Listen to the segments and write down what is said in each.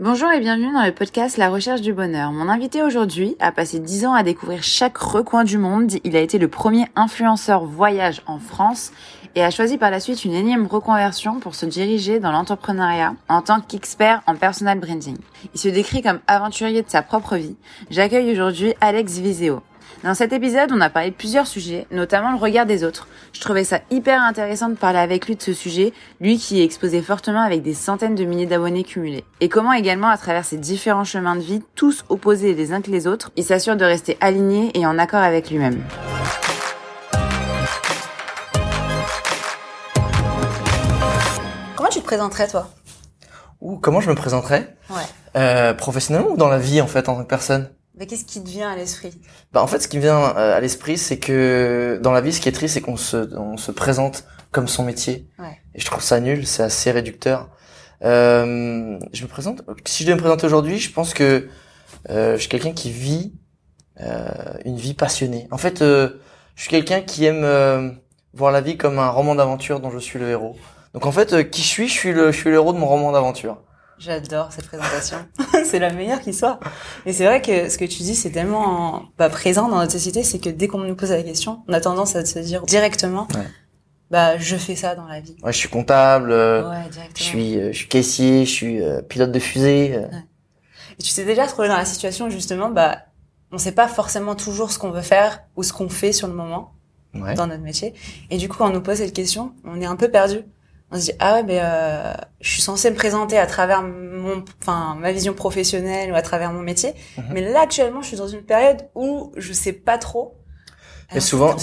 Bonjour et bienvenue dans le podcast La recherche du bonheur. Mon invité aujourd'hui a passé 10 ans à découvrir chaque recoin du monde. Il a été le premier influenceur voyage en France et a choisi par la suite une énième reconversion pour se diriger dans l'entrepreneuriat en tant qu'expert en personal branding. Il se décrit comme aventurier de sa propre vie. J'accueille aujourd'hui Alex Viseo. Dans cet épisode, on a parlé de plusieurs sujets, notamment le regard des autres. Je trouvais ça hyper intéressant de parler avec lui de ce sujet, lui qui est exposé fortement avec des centaines de milliers d'abonnés cumulés. Et comment également, à travers ces différents chemins de vie, tous opposés les uns que les autres, il s'assure de rester aligné et en accord avec lui-même. Comment tu te présenterais, toi? Ou comment je me présenterais? Ouais. euh, Professionnellement ou dans la vie, en fait, en tant que personne? Mais qu'est-ce qui te vient à l'esprit? Bah, En fait, ce qui me vient euh, à l'esprit, c'est que dans la vie, ce qui est triste, c'est qu'on se, on se présente comme son métier. Ouais. Et je trouve ça nul, c'est assez réducteur. Euh, je me présente. Si je devais me présenter aujourd'hui, je pense que euh, je suis quelqu'un qui vit euh, une vie passionnée. En fait, euh, je suis quelqu'un qui aime euh, voir la vie comme un roman d'aventure dont je suis le héros. Donc en fait, euh, qui je suis Je suis le, je suis le héros de mon roman d'aventure. J'adore cette présentation. c'est la meilleure qui soit. Mais c'est vrai que ce que tu dis, c'est tellement bah, présent dans notre société, c'est que dès qu'on nous pose la question, on a tendance à se dire directement, Ouais. bah je fais ça dans la vie. Ouais, je suis comptable. euh, Ouais, Je directement. suis, euh, je suis caissier, je suis euh, pilote de fusée. Et tu t'es déjà trouvé dans la situation où, justement, bah on sait pas forcément toujours ce qu'on veut faire ou ce qu'on fait sur le moment Ouais. dans notre métier. Et du coup, quand on nous pose cette question, on est un peu perdu. On se dit ah ouais mais euh, je suis censée me présenter à travers mon enfin ma vision professionnelle ou à travers mon métier Mhm. mais là actuellement je suis dans une période où je sais pas trop Mais souvent,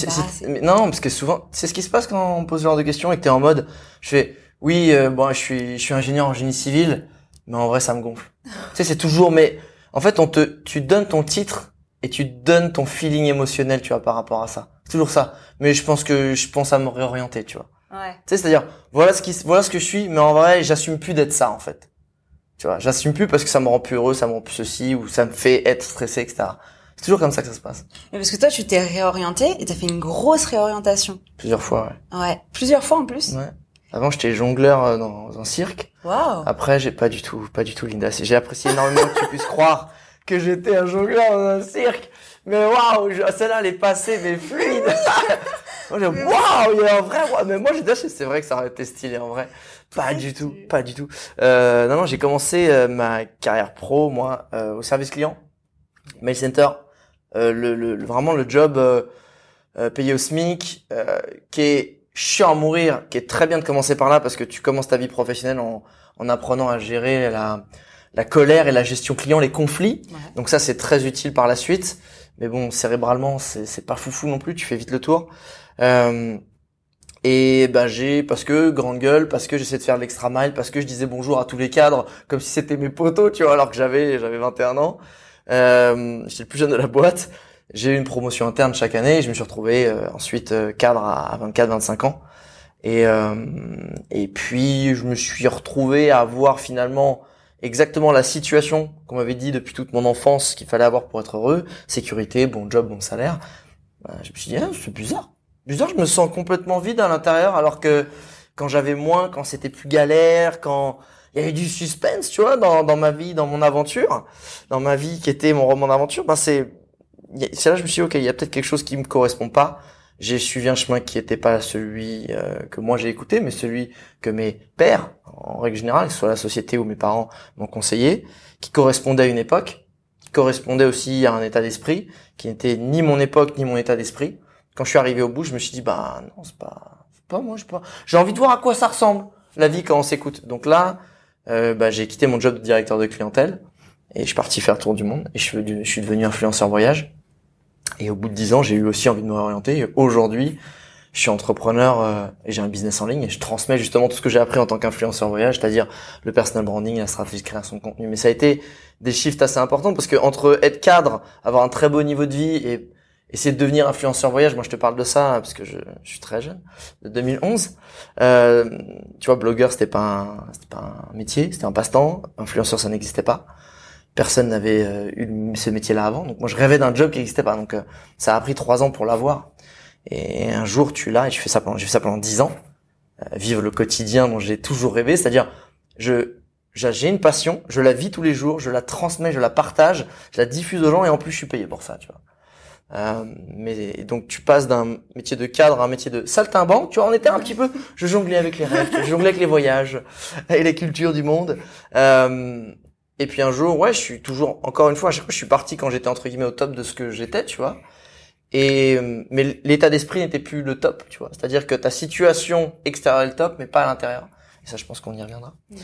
mais non, parce que souvent, c'est ce qui se passe quand on pose ce genre de questions et que t'es en mode, je fais, oui, euh, bon, je suis, je suis ingénieur en génie civil, mais en vrai, ça me gonfle. tu sais, c'est toujours, mais en fait, on te, tu donnes ton titre et tu donnes ton feeling émotionnel, tu vois, par rapport à ça. C'est toujours ça. Mais je pense que je pense à me réorienter, tu vois. Ouais Tu sais, c'est-à-dire, voilà ce qui, voilà ce que je suis, mais en vrai, j'assume plus d'être ça, en fait. Tu vois, j'assume plus parce que ça me rend plus heureux, ça me rend plus ceci, ou ça me fait être stressé, etc. C'est toujours comme ça que ça se passe. mais parce que toi tu t'es réorienté et t'as fait une grosse réorientation Plusieurs fois, ouais. ouais plusieurs fois en plus Ouais. Avant, j'étais jongleur euh, dans un cirque. waouh Après, j'ai pas du tout, pas du tout, Linda. J'ai apprécié énormément que tu puisses croire que j'étais un jongleur dans un cirque. Mais waouh, je- celle-là, elle est passée, mais fluide. moi, j'ai waouh, il y a un vrai, mais moi, j'ai déjà, c'est vrai que ça aurait été stylé, en vrai. Pas du tout, pas du tout. Euh, non, non, j'ai commencé euh, ma carrière pro, moi, euh, au service client, mail center, euh, le, le, vraiment le job euh, payé au SMIC, euh, qui est chiant à mourir, qui est très bien de commencer par là parce que tu commences ta vie professionnelle en, en apprenant à gérer la, la colère et la gestion client, les conflits. Ouais. Donc ça, c'est très utile par la suite. Mais bon, cérébralement, c'est pas foufou non plus. Tu fais vite le tour. Euh, et ben j'ai parce que grande gueule, parce que j'essaie de faire l'extra mile, parce que je disais bonjour à tous les cadres comme si c'était mes potos, tu vois, alors que j'avais j'avais 21 ans. Euh, j'étais le plus jeune de la boîte. J'ai eu une promotion interne chaque année. Et je me suis retrouvé euh, ensuite euh, cadre à 24-25 ans. Et euh, et puis je me suis retrouvé à avoir finalement exactement la situation qu'on m'avait dit depuis toute mon enfance qu'il fallait avoir pour être heureux sécurité, bon job, bon salaire. Ben, je me suis dit ah, c'est bizarre, bizarre. Je me sens complètement vide à l'intérieur alors que quand j'avais moins, quand c'était plus galère, quand il y avait du suspense, tu vois, dans, dans ma vie, dans mon aventure, dans ma vie qui était mon roman d'aventure, ben c'est, c'est là que je me suis dit, ok, il y a peut-être quelque chose qui me correspond pas. J'ai suivi un chemin qui était pas celui euh, que moi j'ai écouté, mais celui que mes pères, en règle générale, soit la société ou mes parents, m'ont conseillé, qui correspondait à une époque, qui correspondait aussi à un état d'esprit, qui n'était ni mon époque ni mon état d'esprit. Quand je suis arrivé au bout, je me suis dit, bah non, c'est pas, pas moi, je pas. J'ai envie de voir à quoi ça ressemble la vie quand on s'écoute. Donc là, euh, bah, j'ai quitté mon job de directeur de clientèle et je suis parti faire tour du monde et je suis devenu influenceur voyage. Et au bout de dix ans, j'ai eu aussi envie de me réorienter. Aujourd'hui, je suis entrepreneur euh, et j'ai un business en ligne et je transmets justement tout ce que j'ai appris en tant qu'influenceur voyage, c'est-à-dire le personal branding, la stratégie de création de contenu. Mais ça a été des shifts assez importants parce que entre être cadre, avoir un très beau niveau de vie et essayer de devenir influenceur voyage, moi je te parle de ça parce que je, suis très jeune, de 2011. Euh, tu vois, blogueur c'était pas c'était pas un métier, c'était un passe-temps. Influenceur ça n'existait pas. Personne n'avait euh, eu ce métier-là avant. Donc moi je rêvais d'un job qui n'existait pas. Donc euh, ça a pris trois ans pour l'avoir. Et un jour tu l'as et je fais ça pendant, j'ai fait ça pendant dix ans. Euh, vivre le quotidien dont j'ai toujours rêvé, c'est-à-dire je j'ai une passion, je la vis tous les jours, je la transmets, je la partage, je la diffuse aux gens et en plus je suis payé pour ça, tu vois. Euh, mais donc tu passes d'un métier de cadre à un métier de saltimbanque, tu vois, on était un petit peu, je jonglais avec les rêves, je jonglais avec les voyages et les cultures du monde. Euh, et puis un jour, ouais, je suis toujours, encore une fois, à chaque fois, je suis parti quand j'étais entre guillemets au top de ce que j'étais, tu vois. Et mais l'état d'esprit n'était plus le top, tu vois. C'est-à-dire que ta situation extérieure est le top, mais pas à l'intérieur. Et ça, je pense qu'on y reviendra. Mmh.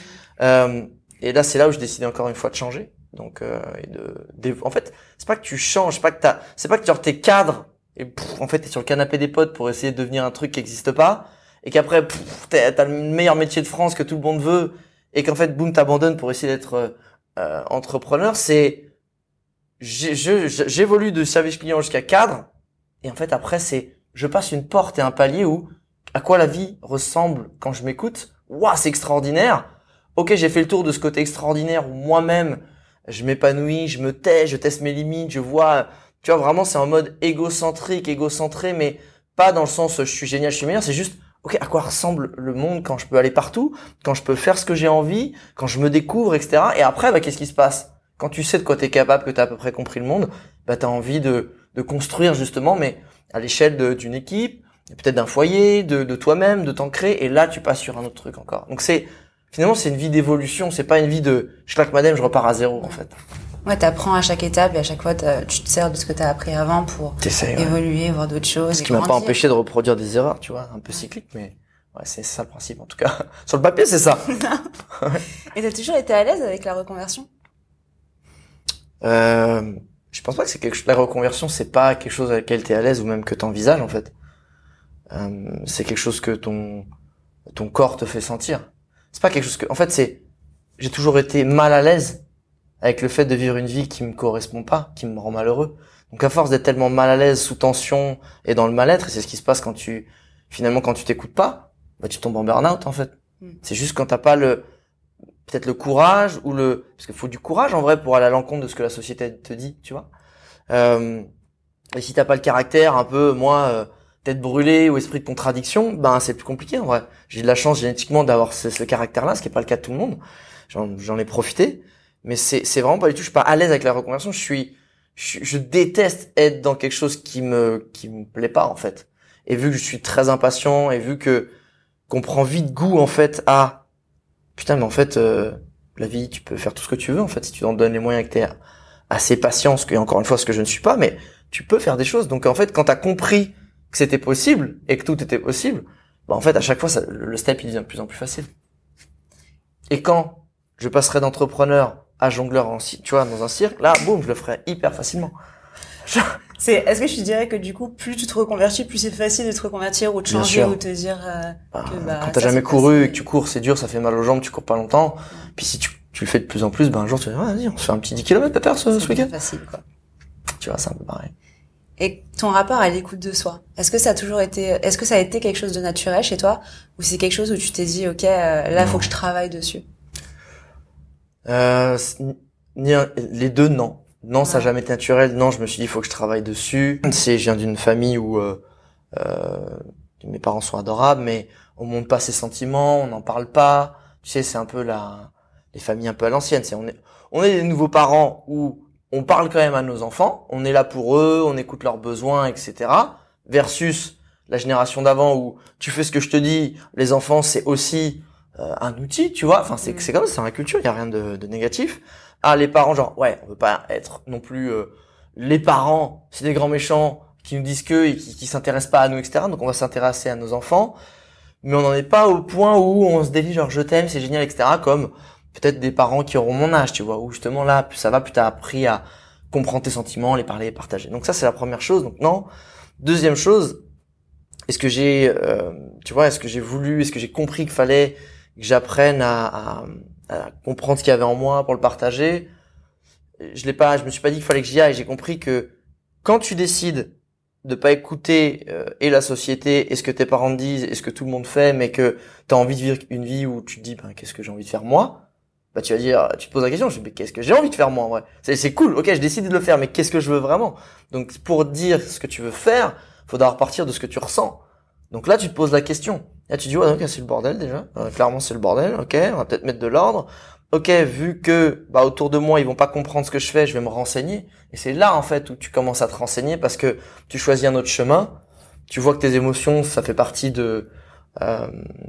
Euh, et là, c'est là où je décidais encore une fois de changer. Donc, euh, et de, en fait, c'est pas que tu changes, c'est pas que t'as, c'est pas que genre t'es cadre et en fait t'es sur le canapé des potes pour essayer de devenir un truc qui existe pas et qu'après t'as le meilleur métier de France que tout le monde veut et qu'en fait boum t'abandonnes pour essayer d'être euh, entrepreneur. C'est j'évolue de service client jusqu'à cadre et en fait après c'est je passe une porte et un palier où à quoi la vie ressemble quand je m'écoute. Waouh, c'est extraordinaire. Ok, j'ai fait le tour de ce côté extraordinaire où moi-même je m'épanouis, je me tais, je teste mes limites, je vois, tu vois, vraiment, c'est en mode égocentrique, égocentré, mais pas dans le sens je suis génial, je suis meilleur, c'est juste, ok, à quoi ressemble le monde quand je peux aller partout, quand je peux faire ce que j'ai envie, quand je me découvre, etc. Et après, bah, qu'est-ce qui se passe? Quand tu sais de quoi t'es capable, que t'as à peu près compris le monde, bah, t'as envie de, de construire justement, mais à l'échelle d'une équipe, peut-être d'un foyer, de, de toi-même, de t'ancrer, et là, tu passes sur un autre truc encore. Donc c'est finalement c'est une vie d'évolution, c'est pas une vie de je claque madame, je repars à zéro en fait. Ouais, t'apprends à chaque étape et à chaque fois tu te sers de ce que t'as appris avant pour évoluer, voir d'autres choses. Ce qui m'a pas empêché de reproduire des erreurs, tu vois, un peu cyclique, mais ouais, c'est ça le principe en tout cas. Sur le papier, c'est ça. et t'as toujours été à l'aise avec la reconversion? Euh, Je pense pas que c'est quelque chose. La reconversion, c'est pas quelque chose avec lequel t'es à l'aise ou même que t'envisages en fait. Euh, c'est quelque chose que ton ton corps te fait sentir c'est pas quelque chose que, en fait, c'est, j'ai toujours été mal à l'aise avec le fait de vivre une vie qui me correspond pas, qui me rend malheureux. Donc à force d'être tellement mal à l'aise, sous tension et dans le mal-être, et c'est ce qui se passe quand tu, finalement, quand tu t'écoutes pas, bah tu tombes en burn-out en fait. Hmm. C'est juste quand t'as pas le, peut-être le courage ou le, parce qu'il faut du courage en vrai pour aller à l'encontre de ce que la société te dit, tu vois. Euh, et si t'as pas le caractère, un peu, moi. Euh, tête brûlée ou esprit de contradiction, ben c'est plus compliqué en vrai. J'ai de la chance génétiquement d'avoir ce, caractère-là, ce qui est pas le cas de tout le monde. J'en ai profité, mais c'est c'est vraiment pas du tout. Je suis pas à l'aise avec la reconversion. Je suis, je, déteste être dans quelque chose qui me qui me plaît pas en fait. Et vu que je suis très impatient et vu que qu'on prend vite goût en fait à putain mais en fait euh, la vie tu peux faire tout ce que tu veux en fait si tu t'en donnes les moyens que t'es assez patient ce que encore une fois ce que je ne suis pas mais tu peux faire des choses donc en fait quand t'as compris que c'était possible et que tout était possible, bah en fait à chaque fois ça, le step il devient de plus en plus facile. Et quand je passerai d'entrepreneur à jongleur en tu vois dans un cirque, là boum, je le ferai hyper facilement. C'est est-ce que je dirais que du coup plus tu te reconvertis, plus c'est facile de te reconvertir ou de changer ou de te dire euh, bah, que bah, quand t'as jamais couru et que tu cours, c'est dur, ça fait mal aux jambes, tu cours pas longtemps. Puis si tu, tu le fais de plus en plus, ben un jour tu vas dire vas-y, on se fait un petit 10 km peut ce, ce week-end. facile quoi. Tu vois, c'est un peu pareil. Et ton rapport à l'écoute de soi, est-ce que ça a toujours été, est-ce que ça a été quelque chose de naturel chez toi, ou c'est quelque chose où tu t'es dit, ok, euh, là, faut que je travaille dessus? Euh, Les deux, non. Non, ça n'a jamais été naturel. Non, je me suis dit, il faut que je travaille dessus. C'est, je viens d'une famille où euh, euh, mes parents sont adorables, mais on montre pas ses sentiments, on n'en parle pas. Tu sais, c'est un peu la, les familles un peu à l'ancienne. C'est on est, on est des nouveaux parents où on parle quand même à nos enfants, on est là pour eux, on écoute leurs besoins, etc. Versus la génération d'avant où tu fais ce que je te dis, les enfants c'est aussi un outil, tu vois. Enfin c'est mm. c'est comme ça, c'est dans la culture, il y a rien de, négatif. Ah les parents genre ouais, on veut pas être non plus euh, les parents, c'est des grands méchants qui nous disent que et qui, qui s'intéressent pas à nous, etc. Donc on va s'intéresser à nos enfants, mais on n'en est pas au point où on se dévie genre je t'aime, c'est génial, etc. Comme peut-être des parents qui auront mon âge, tu vois, où justement là, plus ça va, plus t'as appris à comprendre tes sentiments, les parler, les partager. Donc ça, c'est la première chose. Donc non. Deuxième chose, est-ce que j'ai, euh, tu vois, est-ce que j'ai voulu, est-ce que j'ai compris qu'il fallait que j'apprenne à, à, à, comprendre ce qu'il y avait en moi pour le partager Je l'ai pas, je me suis pas dit qu'il fallait que j'y aille. J'ai compris que quand tu décides de pas écouter euh, et la société et ce que tes parents disent et ce que tout le monde fait, mais que tu as envie de vivre une vie où tu te dis ben, qu'est-ce que j'ai envie de faire moi, bah tu vas dire, tu te poses la question, je dis, mais qu'est-ce que j'ai envie de faire moi en vrai? C'est cool, ok, je décide de le faire, mais qu'est-ce que je veux vraiment? Donc pour dire ce que tu veux faire, faut d'abord partir de ce que tu ressens. Donc là, tu te poses la question. Là, tu dis, ouais, ok, c'est le bordel déjà. Euh, clairement, c'est le bordel. Ok, on va peut-être mettre de l'ordre. ok, vu que bah autour de moi ils vont pas comprendre ce que je fais, je vais me renseigner. Et c'est là en fait où tu commences à te renseigner parce que tu choisis un autre chemin. Tu vois que tes émotions, ça fait partie de euh,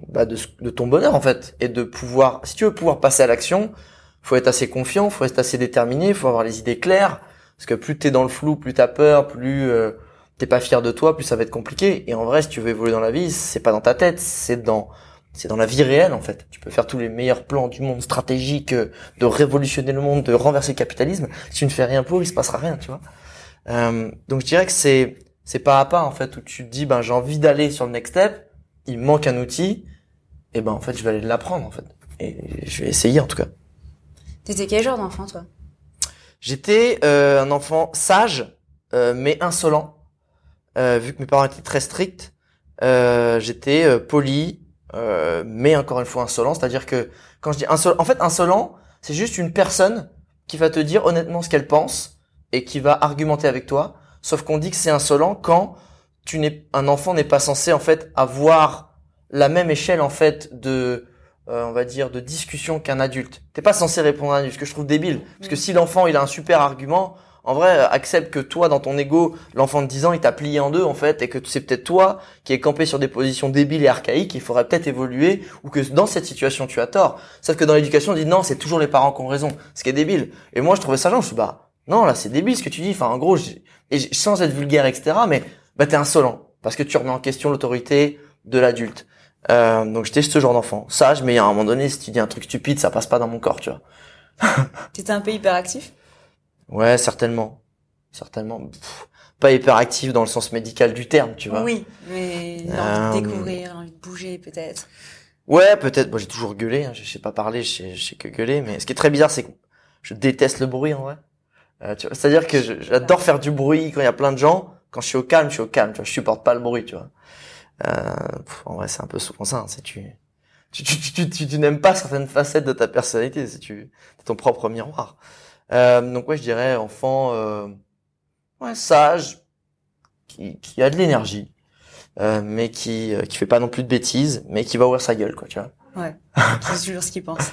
bah de, de, ton bonheur en fait, et de pouvoir, si tu veux pouvoir passer à l'action, faut être assez confiant, faut être assez déterminé, faut avoir les idées claires. Parce que plus t'es dans le flou, plus t'as peur, plus euh, t'es pas fier de toi, plus ça va être compliqué. Et en vrai, si tu veux évoluer dans la vie, c'est pas dans ta tête, c'est dans c'est dans la vie réelle en fait. Tu peux faire tous les meilleurs plans du monde stratégique, euh, de révolutionner le monde, de renverser le capitalisme. Si tu ne fais rien pour, il se passera rien, tu vois. Euh, donc je dirais que c'est c'est pas à pas en fait où tu te dis ben j'ai envie d'aller sur le next step, il me manque un outil, et ben en fait je vais aller l'apprendre en fait. Et je vais essayer en tout cas. T'étais quel genre d'enfant toi? J'étais euh, un enfant sage euh, mais insolent. Euh, vu que mes parents étaient très stricts, j'étais poli, euh, mais encore une fois insolent, c'est-à-dire que quand je dis insolent, en fait insolent, c'est juste une personne qui va te dire honnêtement ce qu'elle pense et qui va argumenter avec toi. Sauf qu'on dit que c'est insolent quand tu n'es un enfant n'est pas censé en fait avoir la même échelle en fait de euh, on va dire de discussion qu'un adulte. T'es pas censé répondre à un adulte, ce que je trouve débile. Parce que si l'enfant il a un super argument, en vrai, accepte que toi, dans ton ego, l'enfant de 10 ans, il t'a plié en deux, en fait, et que c'est peut-être toi qui es campé sur des positions débiles et archaïques, il faudrait peut-être évoluer, ou que dans cette situation, tu as tort. Sauf que dans l'éducation, on dit non, c'est toujours les parents qui ont raison, ce qui est débile. Et moi, je trouvais ça genre, je suis bah, non, là, c'est débile ce que tu dis, enfin, en gros, et sans être vulgaire, etc., mais, bah, t'es insolent. Parce que tu remets en question l'autorité de l'adulte. Euh, donc j'étais ce genre d'enfant. Sage, mais à un moment donné, si tu dis un truc stupide, ça passe pas dans mon corps, tu vois. T'étais un peu hyperactif? Ouais, certainement. Certainement. pas hyperactif dans le sens médical du terme, tu vois. Oui, mais envie de euh, découvrir, envie de bouger peut-être. Ouais, peut-être. Moi, j'ai toujours gueulé. Hein. Je sais pas parler, je sais, que gueuler. Mais ce qui est très bizarre, c'est que je déteste le bruit en vrai. Euh, C'est-à-dire que j'adore faire du bruit quand il y a plein de gens. Quand je suis au calme, je suis au calme. Tu vois, je supporte pas le bruit, tu vois. Euh, en vrai, c'est un peu souvent ça. Hein. Tu tu, tu, tu, tu, tu n'aimes pas certaines facettes de ta personnalité. C'est tu, es ton propre miroir. Euh, donc ouais, je dirais enfant euh, ouais, sage, qui, qui a de l'énergie, euh, mais qui euh, qui fait pas non plus de bêtises, mais qui va ouvrir sa gueule, quoi, tu vois. Ouais. c'est toujours ce qu'il pense.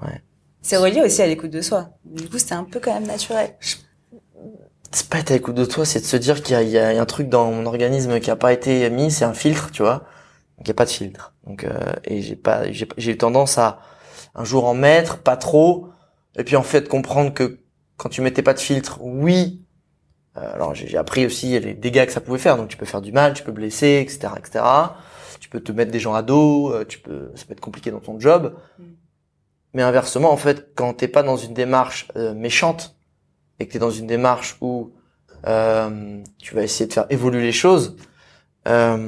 Ouais. C'est relié aussi à l'écoute de soi. Du coup, c'était un peu quand même naturel. C'est pas être à l'écoute de toi, c'est de se dire qu'il y, y, a un truc dans mon organisme qui a pas été mis, c'est un filtre, tu vois. Donc il y a pas de filtre. Donc euh, et j'ai pas j'ai eu tendance à un jour en mettre, pas trop, et puis en fait comprendre que quand tu mettais pas de filtre, oui. Euh, alors j'ai appris aussi les dégâts que ça pouvait faire. Donc tu peux faire du mal, tu peux blesser, etc., etc. Tu peux te mettre des gens à dos, euh, tu peux, ça peut être compliqué dans ton job. Mm. Mais inversement, en fait, quand t'es pas dans une démarche euh, méchante et que t'es dans une démarche où tu vas essayer de faire évoluer les choses, bah,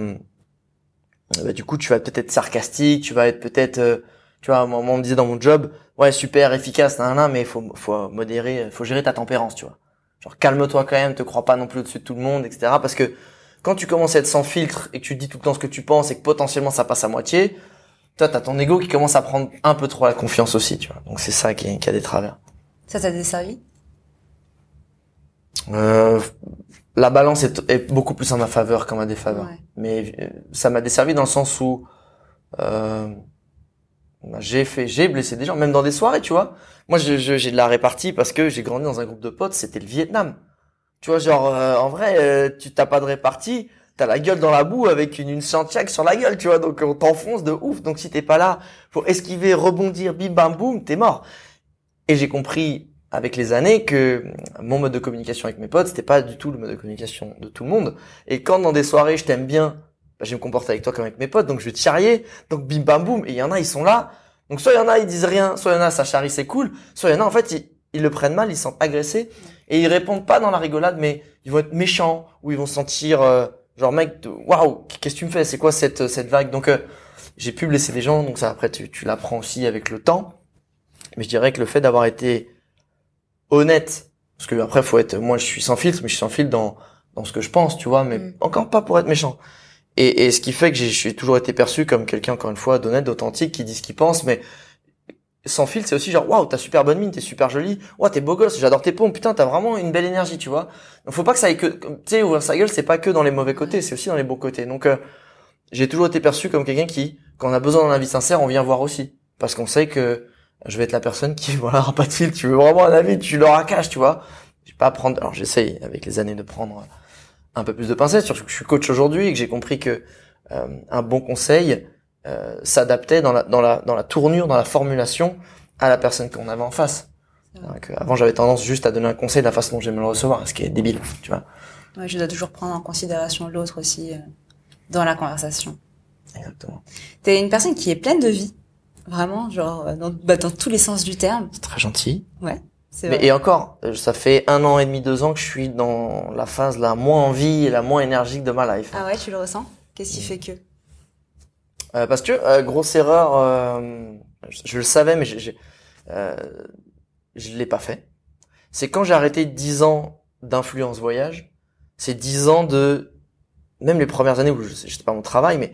du coup, tu vas peut-être être sarcastique, tu vas être peut-être tu vois, moi, on me disait dans mon job, ouais, super, efficace, nan, nan, mais faut, faut modérer, faut gérer ta tempérance, tu vois. Genre, calme-toi quand même, te crois pas non plus au-dessus de tout le monde, etc. Parce que quand tu commences à être sans filtre et que tu dis tout le temps ce que tu penses et que potentiellement ça passe à moitié, toi, t'as ton ego qui commence à prendre un peu trop la confiance aussi, tu vois. Donc c'est ça qui, qui, a des travers. Ça t'a desservi? Euh, La balance est, est, beaucoup plus en ma faveur qu'en ma défaveur. Mais euh, ça m'a desservi dans le sens où euh, j'ai fait, j'ai blessé des gens, même dans des soirées, tu vois. Moi, j'ai de la répartie parce que j'ai grandi dans un groupe de potes, c'était le Vietnam. Tu vois, genre, euh, en vrai, euh, tu t'as pas de répartie, t'as la gueule dans la boue avec une, une sur la gueule, tu vois, donc on t'enfonce de ouf. Donc si t'es pas là pour esquiver, rebondir, bim bam boum, t'es mort. Et j'ai compris avec les années que mon mode de communication avec mes potes, c'était pas du tout le mode de communication de tout le monde. Et quand dans des soirées, je t'aime bien, bah, je vais me comporter avec toi comme avec mes potes, donc je vais te charrier, donc bim bam boum, et il y en a, ils sont là, donc soit il y en a, ils disent rien, soit il y en a, ça charrie, c'est cool, soit il y en a, en fait, ils, le prennent mal, ils se sentent agressés, et ils répondent pas dans la rigolade, mais ils vont être méchants, ou ils vont se sentir, euh, genre mec, waouh, qu'est-ce que tu me fais, c'est quoi cette, cette vague, donc euh, j'ai pu blesser des gens, donc ça après tu, tu l'apprends aussi avec le temps, mais je dirais que le fait d'avoir été honnête, parce que après faut être, moi je suis sans filtre, mais je suis sans filtre dans, dans ce que je pense, tu vois, mais mm. encore pas pour être méchant. Et, et ce qui fait que j'ai toujours été perçu comme quelqu'un, encore une fois, d'honnête, d'authentique, qui dit ce qu'il pense, mais sans filtre, c'est aussi genre, waouh, t'as super bonne mine, t'es super jolie, waouh, t'es beau gosse, j'adore tes pompes, putain, t'as vraiment une belle énergie, tu vois. Donc faut pas que ça aille que, tu sais, ouvrir sa gueule, c'est pas que dans les mauvais côtés, c'est aussi dans les bons côtés. Donc, euh, j'ai toujours été perçu comme quelqu'un qui, quand on a besoin d'un avis sincère, on vient voir aussi. Parce qu'on sait que, je vais être la personne qui, voilà, pas de fil, tu veux vraiment un avis, tu leur caches, tu vois. Je vais pas prendre, alors j'essaye avec les années de prendre un peu plus de pincettes, surtout que je suis coach aujourd'hui et que j'ai compris que euh, un bon conseil euh, s'adaptait dans la, dans, la, dans la tournure, dans la formulation à la personne qu'on avait en face. Donc, avant, j'avais tendance juste à donner un conseil de la façon dont j'aimais le recevoir, ce qui est débile, tu vois. Ouais, je dois toujours prendre en considération l'autre aussi euh, dans la conversation. Exactement. T'es une personne qui est pleine de vie, vraiment, genre euh, dans, bah, dans tous les sens du terme. C'est très gentil. Ouais. Mais, et encore, euh, ça fait un an et demi, deux ans que je suis dans la phase la moins en vie et la moins énergique de ma life. Ah ouais, tu le ressens? Qu'est-ce qui fait que? Euh, Parce que euh, grosse erreur, euh, je, je, le savais, mais je euh, je l'ai pas fait. C'est quand j'ai arrêté 10 ans d'influence voyage, c'est 10 ans de même les premières années où je j'étais pas mon travail, mais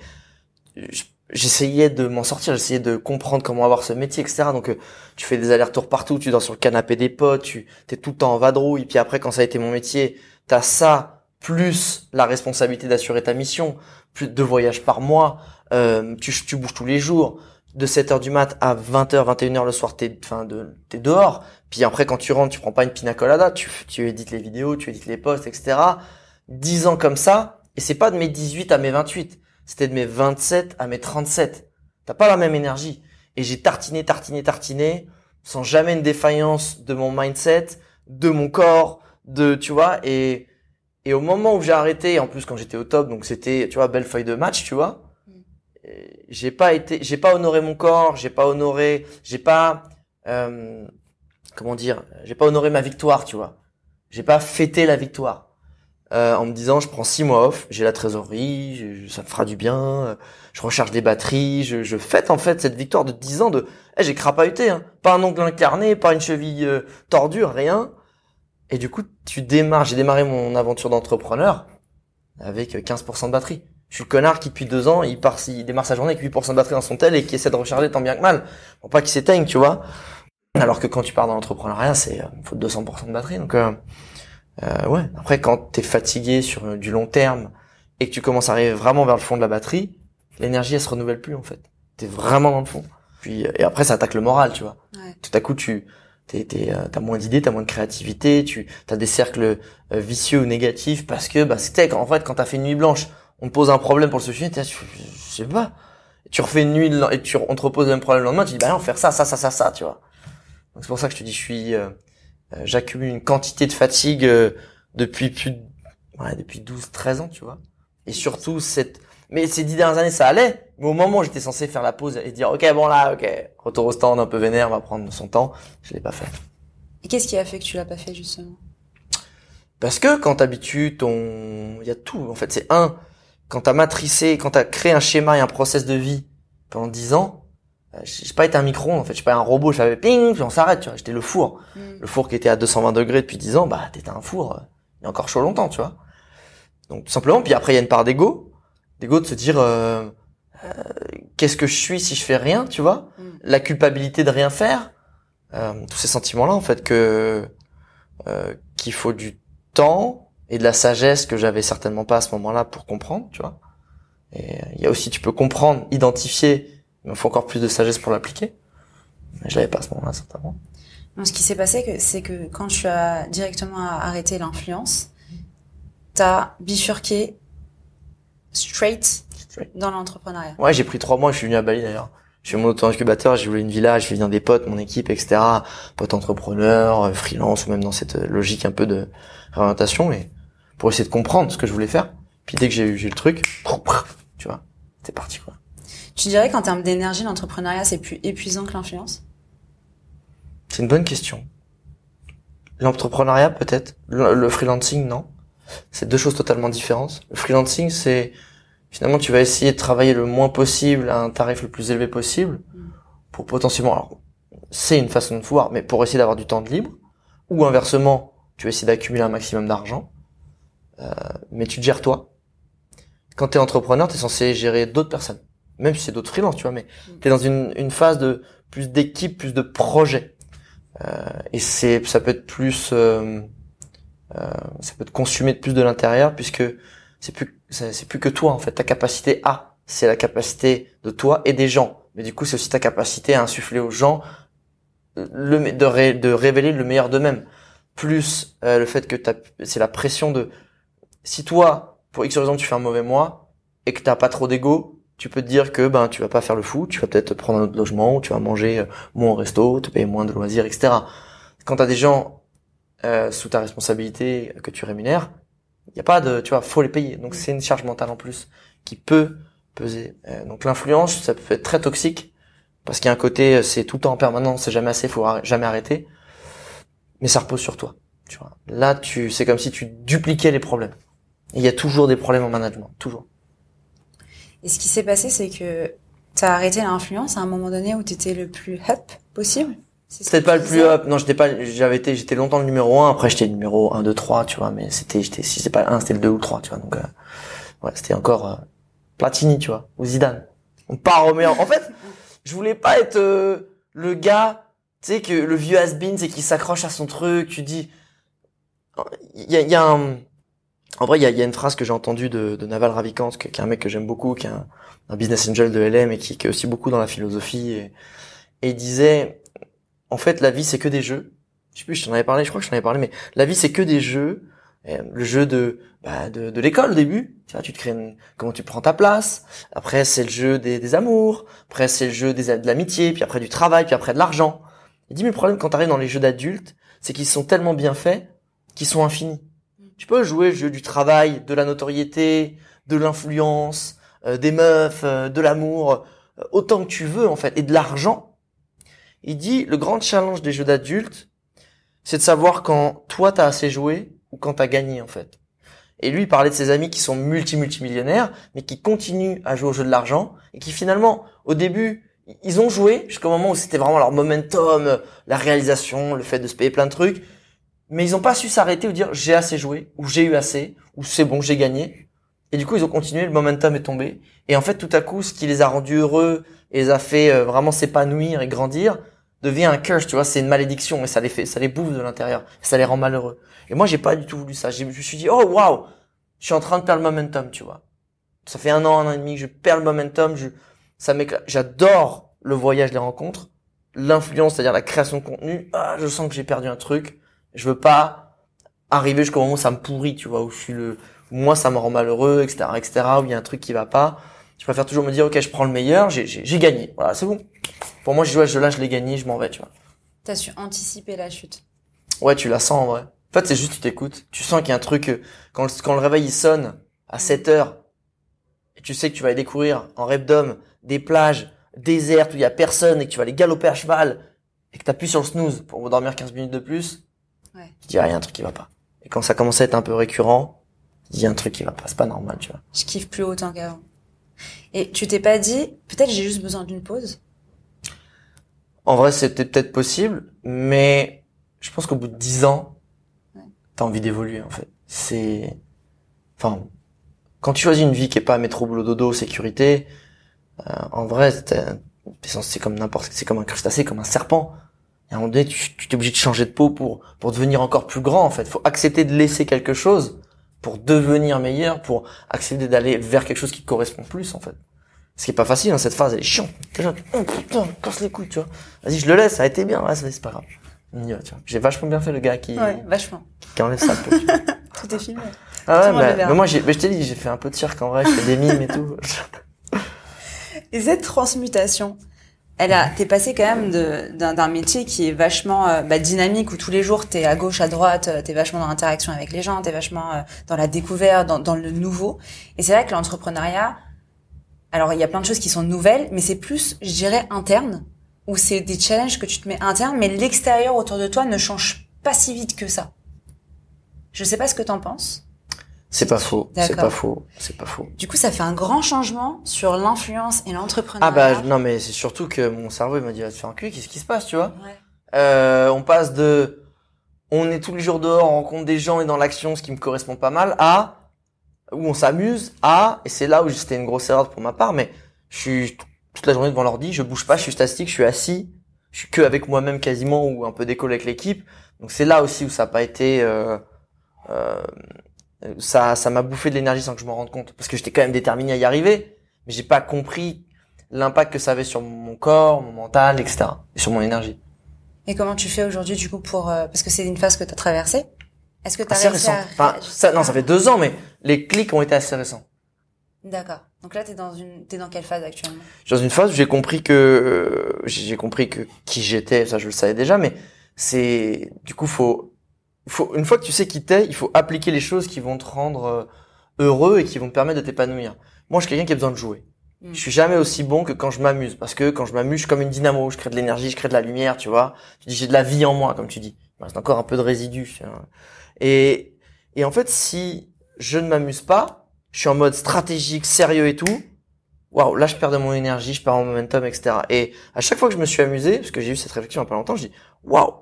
j'essayais de m'en sortir, j'essayais de comprendre comment avoir ce métier, etc. Donc euh, tu fais des allers-retours partout, tu dors sur le canapé des potes, tu t'es tout le temps en vadrouille, puis après quand ça a été mon métier, t'as ça plus la responsabilité d'assurer ta mission, plus de deux voyages par mois, euh, tu, tu bouges tous les jours, de 7h du mat à 20h, 21h le soir, t'es, enfin, de, t'es dehors. Puis après, quand tu rentres, tu prends pas une pina colada, tu, tu édites les vidéos, tu édites les posts, etc. 10 ans comme ça, et c'est pas de mes 18 à mes 28, c'était de mes 27 à mes 37. T'as pas la même énergie. Et j'ai tartiné, tartiné, tartiné, sans jamais une défaillance de mon mindset, de mon corps, de, tu vois, et, et au moment où j'ai arrêté, en plus quand j'étais au top, donc c'était, tu vois, belle feuille de match, tu vois, j'ai pas été, j'ai pas honoré mon corps, j'ai pas honoré, j'ai pas, euh, comment dire, j'ai pas honoré ma victoire, tu vois. J'ai pas fêté la victoire euh, en me disant je prends six mois off, j'ai la trésorerie, je, ça me fera du bien, je recharge des batteries, je, je fête en fait cette victoire de 10 ans de, hey, j'ai crapahuté, hein, pas un ongle incarné, pas une cheville euh, tordue, rien. Et du coup, tu démarres, j'ai démarré mon aventure d'entrepreneur avec 15% de batterie je suis le connard qui depuis deux ans, il part, il démarre sa journée avec 8% de batterie dans son tel et qui essaie de recharger tant bien que mal, pour pas qu'il s'éteigne, tu vois. Alors que quand tu pars dans l'entrepreneuriat, c'est euh, faut 200% de batterie. Donc euh, euh, ouais. Après, quand t'es fatigué sur euh, du long terme et que tu commences à arriver vraiment vers le fond de la batterie, l'énergie elle se renouvelle plus en fait. T'es vraiment dans le fond. Puis et après ça attaque le moral, tu vois. Ouais. Tout à coup tu t'es, t'es, t'as moins d'idées, t'as moins de créativité, tu as des cercles vicieux ou négatifs parce que bah c'était en fait quand t'as fait une nuit blanche on te pose un problème pour le solutionner, tu je sais pas. Tu refais une nuit et tu, on te repose le même problème le lendemain, tu dis bah non, faire ça, ça, ça, ça, ça, tu vois. Donc c'est pour ça que je te dis, je suis, euh, euh j'accumule une quantité de fatigue euh, depuis plus, de, ouais, depuis 12, 13 ans, tu vois. Et surtout cette, mais ces dix dernières années ça allait, mais au moment où j'étais censé faire la pause et dire ok bon là, ok, retour au stand un peu vénère, on va prendre son temps, je l'ai pas fait. Et qu'est-ce qui a fait que tu l'as pas fait justement? Parce que quand t'habitues ton, il y a tout en fait, c'est un quand t'as matricé, quand t'as créé un schéma et un process de vie pendant 10 ans, euh, j'ai pas été un micro en fait, j'ai pas un robot, j'avais ping, puis on s'arrête, tu vois, j'étais le four. Mm. Le four qui était à 220 degrés depuis 10 ans, bah t'étais un four, euh, il est encore chaud longtemps, tu vois. Donc tout simplement, puis après il y a une part d'ego, d'ego de se dire euh, euh, qu'est-ce que je suis si je fais rien, tu vois, Mm. la culpabilité de rien faire, euh, tous ces sentiments-là en fait que euh, qu'il faut du temps, et de la sagesse que j'avais certainement pas à ce moment-là pour comprendre, tu vois. Et il y a aussi, tu peux comprendre, identifier, il faut encore plus de sagesse pour l'appliquer. Mais je l'avais pas à ce moment-là, certainement. Non, ce qui s'est passé, c'est que quand tu as directement arrêté l'influence, t'as bifurqué straight, Straight. dans l'entrepreneuriat. Ouais, j'ai pris trois mois, je suis venu à Bali d'ailleurs. Je suis mon auto-incubateur, j'ai voulu une villa, je fais venir des potes, mon équipe, etc. Potes entrepreneurs, euh, freelance, ou même dans cette euh, logique un peu de réorientation, et pour essayer de comprendre ce que je voulais faire. Puis dès que j'ai eu, j'ai eu le truc, tu vois, c'est parti quoi. Tu dirais qu'en termes d'énergie, l'entrepreneuriat, c'est plus épuisant que l'influence? C'est une bonne question. L'entrepreneuriat peut-être, le, le freelancing non. C'est deux choses totalement différentes. Le freelancing c'est finalement tu vas essayer de travailler le moins possible à un tarif le plus élevé possible Mm. pour potentiellement alors c'est une façon de voir mais pour essayer d'avoir du temps de libre ou inversement tu vas essayer d'accumuler un maximum d'argent euh, mais tu te gères toi quand tu es entrepreneur tu es censé gérer d'autres personnes même si c'est d'autres freelances tu vois mais tu es dans une, une phase de plus d'équipe plus de projet euh, et c'est ça peut être plus euh, euh, ça peut te consumer de plus de l'intérieur puisque c'est plus c'est plus que toi en fait. Ta capacité à c'est la capacité de toi et des gens. Mais du coup c'est aussi ta capacité à insuffler aux gens le de, de révéler le meilleur d'eux-mêmes. Plus euh, le fait que c'est la pression de si toi pour X raison tu fais un mauvais mois et que t'as pas trop d'ego tu peux te dire que ben tu vas pas faire le fou tu vas peut-être prendre un autre logement tu vas manger euh, moins au resto te payer moins de loisirs etc quand t'as des gens euh, sous ta responsabilité que tu rémunères il y a pas de tu vois faut les payer donc c'est une charge mentale en plus qui peut peser Euh, donc l'influence ça peut être très toxique parce qu'il y a un côté, euh, c'est tout le temps en permanence, c'est jamais assez, faut jamais arrêter. Mais ça repose sur toi. Tu vois. Là, tu, c'est comme si tu dupliquais les problèmes. Il y a toujours des problèmes en management, toujours. Et ce qui s'est passé, c'est que tu as arrêté l'influence à un moment donné où tu étais le plus up possible. Peut-être que pas le plus up. Non, j'étais pas, j'avais été, j'étais longtemps le numéro 1, après j'étais le numéro 1, 2, 3, tu vois, mais c'était, j'étais, si c'est pas le 1, c'était le 2 ou le 3, tu vois, donc, euh, ouais, c'était encore, euh, Platini, tu vois, ou Zidane. On part au meilleur. En fait, je voulais pas être, euh, le gars, tu sais, que le vieux has-been, c'est qui s'accroche à son truc, tu dis, il y a, il y a un, en vrai, il y a, y a une phrase que j'ai entendue de, de Naval Ravikant, qui, est un mec que j'aime beaucoup, qui est un, business angel de LM et qui, est aussi beaucoup dans la philosophie et, et il disait, en fait, la vie, c'est que des jeux. Je sais plus, je t'en avais parlé, je crois que je t'en avais parlé, mais la vie, c'est que des jeux. Le jeu de, bah, de, de l'école au début. Tu vois, tu te crées une- comment tu prends ta place. Après, c'est le jeu des, des amours. Après, c'est le jeu des, de l'amitié. Puis après, du travail. Puis après, de l'argent. Il dit, mais le problème quand t'arrives dans les jeux d'adultes, c'est qu'ils sont tellement bien faits qu'ils sont infinis. Tu peux jouer le jeu du travail, de la notoriété, de l'influence, euh, des meufs, euh, de l'amour, euh, autant que tu veux, en fait, et de l'argent. Il dit, le grand challenge des jeux d'adultes, c'est de savoir quand toi t'as assez joué ou quand t'as gagné, en fait. Et lui, il parlait de ses amis qui sont multi-multimillionnaires, mais qui continuent à jouer au jeu de l'argent, et qui finalement, au début, ils ont joué jusqu'au moment où c'était vraiment leur momentum, la réalisation, le fait de se payer plein de trucs, mais ils n'ont pas su s'arrêter ou dire j'ai assez joué, ou j'ai eu assez, ou c'est bon, j'ai gagné. Et du coup, ils ont continué, le momentum est tombé. Et en fait, tout à coup, ce qui les a rendus heureux et les a fait euh, vraiment s'épanouir et grandir, devient un curse, tu vois, c'est une malédiction et ça les fait, ça les bouffe de l'intérieur, ça les rend malheureux. Et moi, j'ai pas du tout voulu ça. Je me suis dit, oh waouh, je suis en train de perdre le momentum, tu vois. Ça fait un an, un an et demi que je perds le momentum. Je, ça. J'adore le voyage, les rencontres, l'influence, c'est-à-dire la création de contenu. Ah, je sens que j'ai perdu un truc. Je veux pas arriver jusqu'au moment où ça me pourrit, tu vois, où je suis le, où moi ça me rend malheureux, etc., etc., où il y a un truc qui va pas. Je préfère toujours me dire, ok, je prends le meilleur, j'ai, gagné. Voilà, c'est bon. Pour moi, je ouais, je là, je l'ai gagné, je m'en vais, tu vois. T'as su anticiper la chute. Ouais, tu la sens en vrai. En fait, c'est juste tu t'écoutes. Tu sens qu'il y a un truc euh, quand le, quand le réveil il sonne à 7 heures et tu sais que tu vas aller découvrir en rêve des plages désertes où il y a personne et que tu vas aller galoper à cheval et que t'appuies sur le snooze pour dormir 15 minutes de plus. Ouais. Tu dis ah, il y a un truc qui va pas. Et quand ça commence à être un peu récurrent, il y a un truc qui va pas, c'est pas normal, tu vois. Je kiffe plus autant qu'avant. Et tu t'es pas dit, peut-être j'ai juste besoin d'une pause? En vrai, c'était peut-être possible, mais je pense qu'au bout de 10 ans, Ouais. t'as envie d'évoluer, en fait. C'est, enfin, quand tu choisis une vie qui est pas métro, boulot, dodo, sécurité, euh, en vrai, c'est comme n'importe, c'est comme un crustacé, comme un serpent. Et à un moment donné, tu, tu t'es obligé de changer de peau pour, pour devenir encore plus grand, en fait. Faut accepter de laisser quelque chose pour devenir meilleur, pour accepter d'aller vers quelque chose qui te correspond plus, en fait. Ce qui est pas facile, hein, cette phase, elle est chiante. Oh putain, casse les couilles, tu vois. Vas-y, je le laisse, ça a été bien, ouais, c'est pas grave. On y va, tu vois. J'ai vachement bien fait le gars qui, vachement. qui enlève ça. peu, tu vois. Tout est filmé. Ah ouais, bah, mais moi, j'ai, bah, je t'ai dit, j'ai fait un peu de cirque en vrai, je fais des mimes et tout. Et cette transmutation, elle a, t'es passé quand même d'un métier qui est vachement euh, bah, dynamique où tous les jours t'es à gauche, à droite, euh, t'es vachement dans l'interaction avec les gens, t'es vachement euh, dans la découverte, dans, dans le nouveau. Et c'est vrai que l'entrepreneuriat, alors il y a plein de choses qui sont nouvelles, mais c'est plus, je dirais, interne, où c'est des challenges que tu te mets interne, mais l'extérieur autour de toi ne change pas si vite que ça. Je sais pas ce que t'en penses. C'est pas faux, c'est pas faux, c'est pas faux. Du coup, ça fait un grand changement sur l'influence et Ah l'entrepreneuriat. bah, non, mais c'est surtout que mon cerveau, il m'a dit, va te faire un cul, qu'est-ce qui se passe, tu vois? Ouais. Euh, on passe de, on est tous les jours dehors, on rencontre des gens et dans l'action, ce qui me correspond pas mal, à, où on s'amuse, à, et c'est là où c'était une grosse erreur pour ma part, mais je suis toute la journée devant l'ordi, je bouge pas, je suis statique, je suis assis, je suis que avec moi-même quasiment ou un peu décollé avec l'équipe. Donc c'est là aussi où ça a pas été, euh, euh, ça, ça m'a bouffé de l'énergie sans que je m'en rende compte, parce que j'étais quand même déterminé à y arriver, mais j'ai pas compris l'impact que ça avait sur mon corps, mon mental, etc. et sur mon énergie. Et comment tu fais aujourd'hui du coup pour euh, parce que c'est une phase que tu as traversée Est-ce que tu as assez réussi récent. à Enfin, ça, non, ça fait deux ans, mais les clics ont été assez récents. D'accord. Donc là, t'es dans une, t'es dans quelle phase actuellement? Je suis dans une phase où j'ai compris que euh, j'ai compris que qui j'étais, ça je le savais déjà, mais c'est du coup faut, faut une fois que tu sais qui t'es, il faut appliquer les choses qui vont te rendre euh, heureux et qui vont te permettre de t'épanouir. Moi, je suis quelqu'un qui a besoin de jouer. Mm. Je suis jamais aussi bon que quand je m'amuse, parce que quand je m'amuse, je suis comme une dynamo, je crée de l'énergie, je crée de la lumière, tu vois. Tu dis j'ai de la vie en moi, comme tu dis. Il me reste encore un peu de résidus. tu vois. Et et en fait, si je ne m'amuse pas, je suis en mode stratégique, sérieux et tout. Waouh, là je perds de mon énergie, je perds mon momentum, etc. Et à chaque fois que je me suis amusé, parce que j'ai eu cette réflexion il y a pas longtemps, je dis waouh,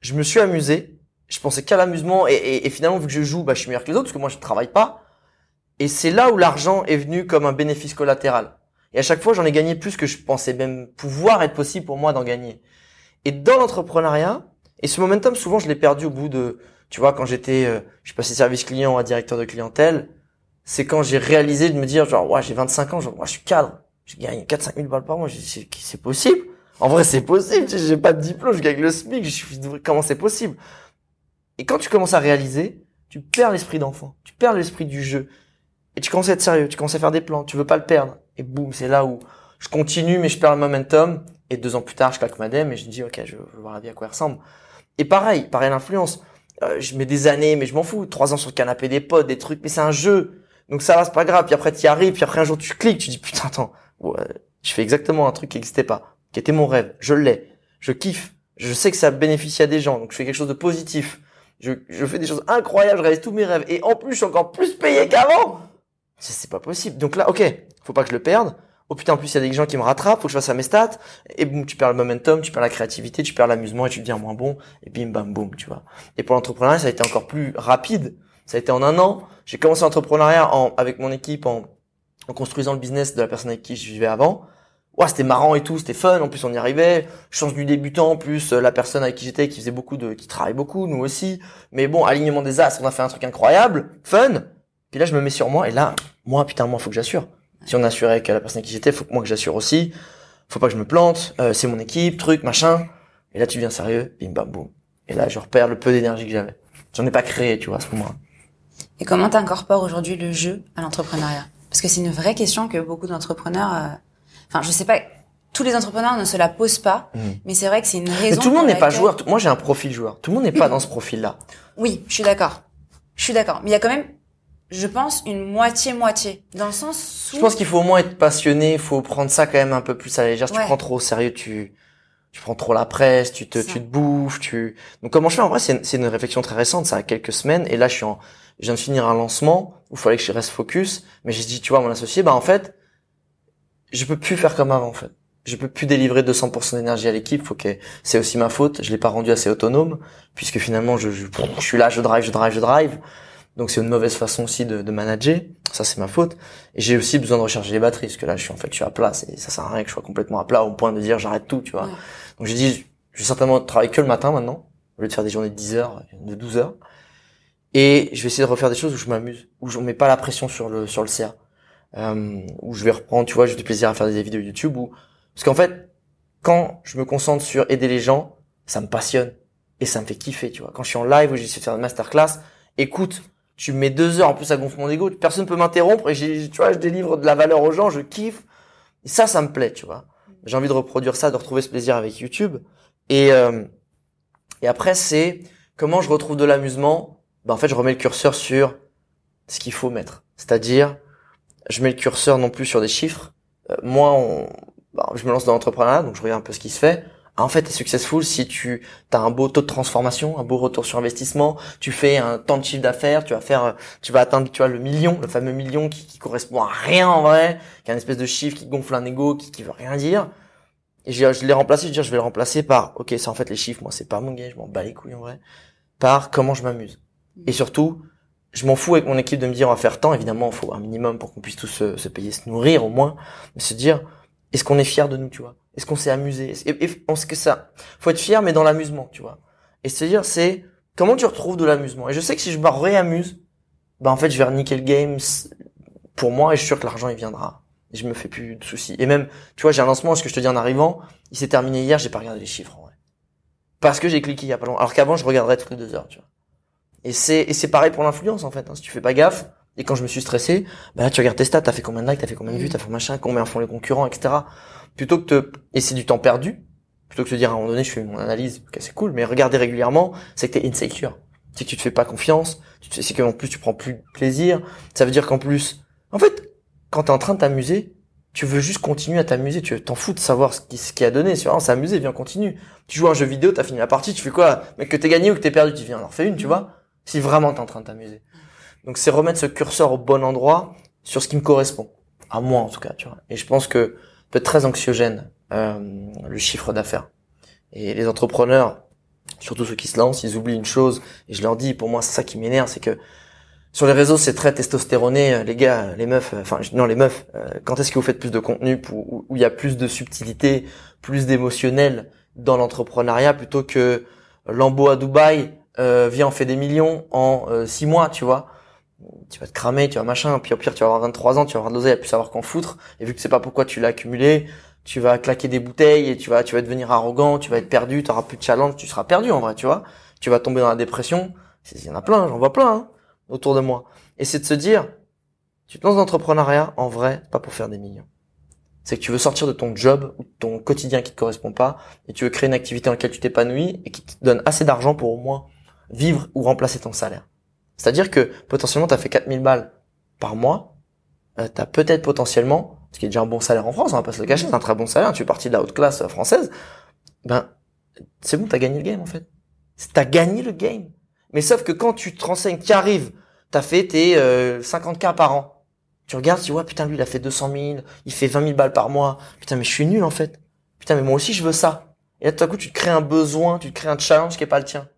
je me suis amusé, je pensais qu'à l'amusement et, et, et finalement vu que je joue, bah je suis meilleur que les autres parce que moi je travaille pas. Et c'est là où l'argent est venu comme un bénéfice collatéral. Et à chaque fois j'en ai gagné plus que je pensais même pouvoir être possible pour moi d'en gagner. Et dans l'entrepreneuriat, et ce momentum souvent je l'ai perdu au bout de, tu vois, quand j'étais, euh, je suis passé service client à directeur de clientèle c'est quand j'ai réalisé de me dire genre ouais j'ai 25 ans genre moi je suis cadre je gagne 4 5 000 balles par mois c'est possible? En vrai c'est possible j'ai pas de diplôme je gagne le SMIC je suis comment c'est possible? Et quand tu commences à réaliser tu perds l'esprit d'enfant tu perds l'esprit du jeu et tu commences à être sérieux tu commences à faire des plans tu veux pas le perdre et boum c'est là où je continue mais je perds le momentum et deux ans plus tard je claque ma dème et je dis ok je veux voir la vie à quoi elle ressemble et pareil pareil l'influence euh, je mets des années mais je m'en fous trois ans sur le canapé des potes des trucs mais c'est un jeu donc ça va, c'est pas grave. Puis après, tu y arrives. Puis après, un jour, tu cliques. Tu dis, putain, attends, ouais, je fais exactement un truc qui n'existait pas, qui était mon rêve. Je l'ai. Je kiffe. Je sais que ça bénéficie à des gens. Donc je fais quelque chose de positif. Je, je fais des choses incroyables. Je réalise tous mes rêves. Et en plus, je suis encore plus payé qu'avant. C'est pas possible. Donc là, ok, faut pas que je le perde. Oh putain, en plus, il y a des gens qui me rattrapent. Faut que je fasse à mes stats. Et boum, tu perds le momentum, tu perds la créativité, tu perds l'amusement et tu deviens moins bon. Et bim, bam, boum, tu vois. Et pour l'entrepreneuriat, ça a été encore plus rapide. Ça a été en un an. J'ai commencé l'entrepreneuriat en, avec mon équipe en, en construisant le business de la personne avec qui je vivais avant. Ouais, c'était marrant et tout, c'était fun. En plus, on y arrivait. Chance du débutant, plus euh, la personne avec qui j'étais, qui faisait beaucoup de, qui travaille beaucoup, nous aussi. Mais bon, alignement des astres, on a fait un truc incroyable, fun. Puis là, je me mets sur moi et là, moi, putain, moi, faut que j'assure. Si on assurait avec la personne avec qui j'étais, faut que moi que j'assure aussi. Faut pas que je me plante. Euh, c'est mon équipe, truc, machin. Et là, tu viens sérieux, bim, bam, boum. Et là, je repère le peu d'énergie que j'avais. J'en ai pas créé, tu vois, à ce moment-là. Et comment t'incorpores aujourd'hui le jeu à l'entrepreneuriat? Parce que c'est une vraie question que beaucoup d'entrepreneurs, euh... enfin, je sais pas, tous les entrepreneurs ne se la posent pas, mmh. mais c'est vrai que c'est une raison. Mais tout le monde n'est pas joueur. Moi, j'ai un profil joueur. Tout le monde n'est pas dans ce profil-là. Oui, je suis d'accord. Je suis d'accord. Mais il y a quand même, je pense, une moitié-moitié. Dans le sens où... Je pense qu'il faut au moins être passionné. Il faut prendre ça quand même un peu plus à la légère. Si tu prends trop au sérieux, tu tu prends trop la presse, tu te, tu te bouffes, tu. Donc comment je fais? En vrai, c'est une, une réflexion très récente, ça a quelques semaines, et là je suis en, je viens de finir un lancement où il fallait que je reste focus, mais j'ai dit, tu vois, mon associé, bah en fait, je peux plus faire comme avant, en fait. Je peux plus délivrer 200% d'énergie à l'équipe, faut que c'est aussi ma faute, je l'ai pas rendu assez autonome, puisque finalement je, je, je, suis là, je drive, je drive, je drive. Donc c'est une mauvaise façon aussi de, de manager, ça c'est ma faute. Et j'ai aussi besoin de recharger les batteries, parce que là je suis en fait je suis à plat, et ça sert à rien que je sois complètement à plat au point de dire j'arrête tout, tu vois. Ouais. Donc j'ai dit, je vais certainement travailler que le matin maintenant, au lieu de faire des journées de 10 heures, de 12 heures. Et je vais essayer de refaire des choses où je m'amuse, où je mets pas la pression sur le sur le CA, euh, où je vais reprendre, tu vois, j'ai du plaisir à faire des vidéos YouTube, ou parce qu'en fait, quand je me concentre sur aider les gens, ça me passionne et ça me fait kiffer, tu vois. Quand je suis en live où j'essaie de faire une masterclass, écoute, tu mets deux heures en plus à gonfler mon ego, personne peut m'interrompre et j'ai, tu vois, je délivre de la valeur aux gens, je kiffe. Et ça, ça me plaît, tu vois. J'ai envie de reproduire ça, de retrouver ce plaisir avec YouTube. Et euh, et après, c'est comment je retrouve de l'amusement ben en fait, je remets le curseur sur ce qu'il faut mettre. C'est-à-dire, je mets le curseur non plus sur des chiffres. Euh, moi, on, ben, je me lance dans l'entrepreneuriat, donc je regarde un peu ce qui se fait. Ah, en fait, t'es successful si tu as un beau taux de transformation, un beau retour sur investissement, tu fais un temps de chiffre d'affaires, tu vas faire, tu vas atteindre, tu vois, le million, le fameux million qui, qui correspond à rien en vrai, qui est un espèce de chiffre qui gonfle un ego, qui, qui veut rien dire. Et je, je l'ai remplacé, je je vais le remplacer par, ok, c'est en fait les chiffres, moi c'est pas mon gars, je m'en bats les couilles en vrai, par comment je m'amuse. Et surtout, je m'en fous avec mon équipe de me dire on va faire tant. Évidemment, il faut un minimum pour qu'on puisse tous se, payer, se nourrir au moins. Mais se dire, est-ce qu'on est fier de nous, tu vois? Est-ce qu'on s'est amusé? Et, et on que ça, faut être fier, mais dans l'amusement, tu vois. Et se dire, c'est comment tu retrouves de l'amusement? Et je sais que si je me réamuse, bah en fait, je vais reniquer le game pour moi et je suis sûr que l'argent il viendra. Et je me fais plus de soucis. Et même, tu vois, j'ai un lancement, ce que je te dis en arrivant, il s'est terminé hier, j'ai pas regardé les chiffres en vrai. parce que j'ai cliqué il y a pas longtemps. Alors qu'avant, je regarderais toutes les deux heures, tu vois. Et c'est, et c'est pareil pour l'influence, en fait. Hein. Si tu fais pas gaffe, et quand je me suis stressé, bah là, tu regardes tes stats, t'as fait combien de likes, t'as fait combien de vues, t'as fait machin, combien font les concurrents, etc. Plutôt que te, et c'est du temps perdu, plutôt que de te dire à un moment donné, je fais mon analyse, ok, c'est cool, mais regarder régulièrement, c'est que t'es insecure. C'est que tu te fais pas confiance, c'est qu'en plus tu prends plus de plaisir. Ça veut dire qu'en plus, en fait, quand t'es en train de t'amuser, tu veux juste continuer à t'amuser, tu t'en fous de savoir ce qui, ce qui a donné, c'est vraiment s'amuser, viens continue. Tu joues à un jeu vidéo, t'as fini la partie, tu fais quoi? Mais que t'es gagné ou que t'es perdu, tu viens en refais une, tu vois? Si vraiment t'es en train de t'amuser. Donc c'est remettre ce curseur au bon endroit sur ce qui me correspond, à moi en tout cas, tu vois. Et je pense que peut être très anxiogène euh, le chiffre d'affaires. Et les entrepreneurs, surtout ceux qui se lancent, ils oublient une chose. Et je leur dis, pour moi, c'est ça qui m'énerve, c'est que sur les réseaux, c'est très testostéroné, euh, les gars, les meufs, euh, enfin non les meufs. quand est-ce que vous faites plus de contenu où il y a plus de subtilité, plus d'émotionnel dans l'entrepreneuriat plutôt que Lambeau à Dubaï euh, vient en fait des millions en six mois, tu vois tu vas te cramer, tu vas machin, puis au pire tu vas avoir 23 ans, tu vas avoir de l'oseille, à plus savoir qu'en foutre, et vu que c'est pas pourquoi tu l'as accumulé, tu vas claquer des bouteilles et tu vas tu vas devenir arrogant, tu vas être perdu, tu auras plus de challenge, tu seras perdu en vrai, tu vois. Tu vas tomber dans la dépression. Il y en a plein, j'en vois plein hein, autour de moi. Et c'est de se dire, tu te lances dans l'entrepreneuriat, en vrai, pas pour faire des millions. C'est que tu veux sortir de ton job ou de ton quotidien qui te correspond pas et tu veux créer une activité dans laquelle tu t'épanouis et qui te donne assez d'argent pour au moins vivre ou remplacer ton salaire. C'est-à-dire que potentiellement tu as fait 4000 balles par mois, euh, tu as peut-être potentiellement ce qui est déjà un bon salaire en France, on va pas se le cacher, c'est un très bon salaire, tu es parti de la haute classe française, ben, c'est bon, t'as gagné le game, en fait. T'as gagné le game. Mais sauf que quand tu te renseignes, tu arrives, t'as fait tes euh, 50K par an. Tu regardes, tu vois, putain, lui, il a fait 200 000, il fait 20 000 balles par mois. Putain, mais je suis nul, en fait. Putain, mais moi aussi, je veux ça. Et là, tout à coup, tu te crées un besoin, tu te crées un challenge qui est pas le tien.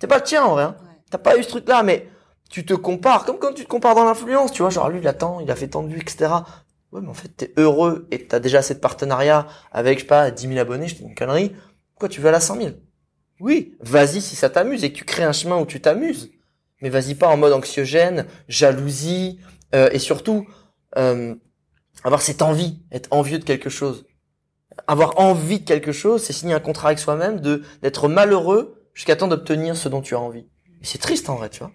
C'est pas le tien, en vrai. Hein. T'as pas eu ce truc-là, mais tu te compares, comme quand tu te compares dans l'influence, tu vois, genre lui, il attend, il a fait tant de vues, etc. Ouais, mais en fait, t'es heureux et t'as déjà cette partenariat avec, je sais pas, 10 000 abonnés, je dis une connerie. Pourquoi tu veux aller à 100 000 Oui, vas-y si ça t'amuse et que tu crées un chemin où tu t'amuses. Mais vas-y pas en mode anxiogène, jalousie, euh, et surtout, euh, avoir cette envie, être envieux de quelque chose. Avoir envie de quelque chose, c'est signer un contrat avec soi-même, de d'être malheureux jusqu'à temps d'obtenir ce dont tu as envie. c'est triste en vrai, tu vois.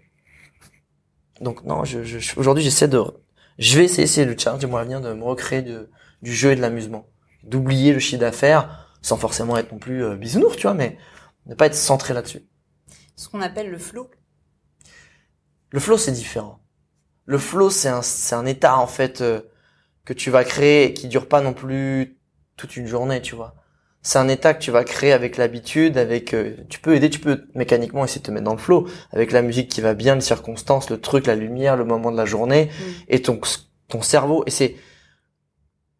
Donc non, je, je aujourd'hui j'essaie de je vais essayer, le challenge du mois à venir de me recréer de, du jeu et de l'amusement. D'oublier le chiffre d'affaires sans forcément être non plus euh, bisounours, tu vois, mais ne pas être centré là-dessus. Ce qu'on appelle le flow. Le flow, c'est différent. Le flow, c'est un, c'est un état, en fait, euh, que tu vas créer et qui dure pas non plus toute une journée, tu vois. C'est un état que tu vas créer avec l'habitude, avec, euh, tu peux aider, tu peux mécaniquement essayer de te mettre dans le flow, avec la musique qui va bien, les circonstances, le truc, la lumière, le moment de la journée, mm. et ton, ton cerveau, et c'est,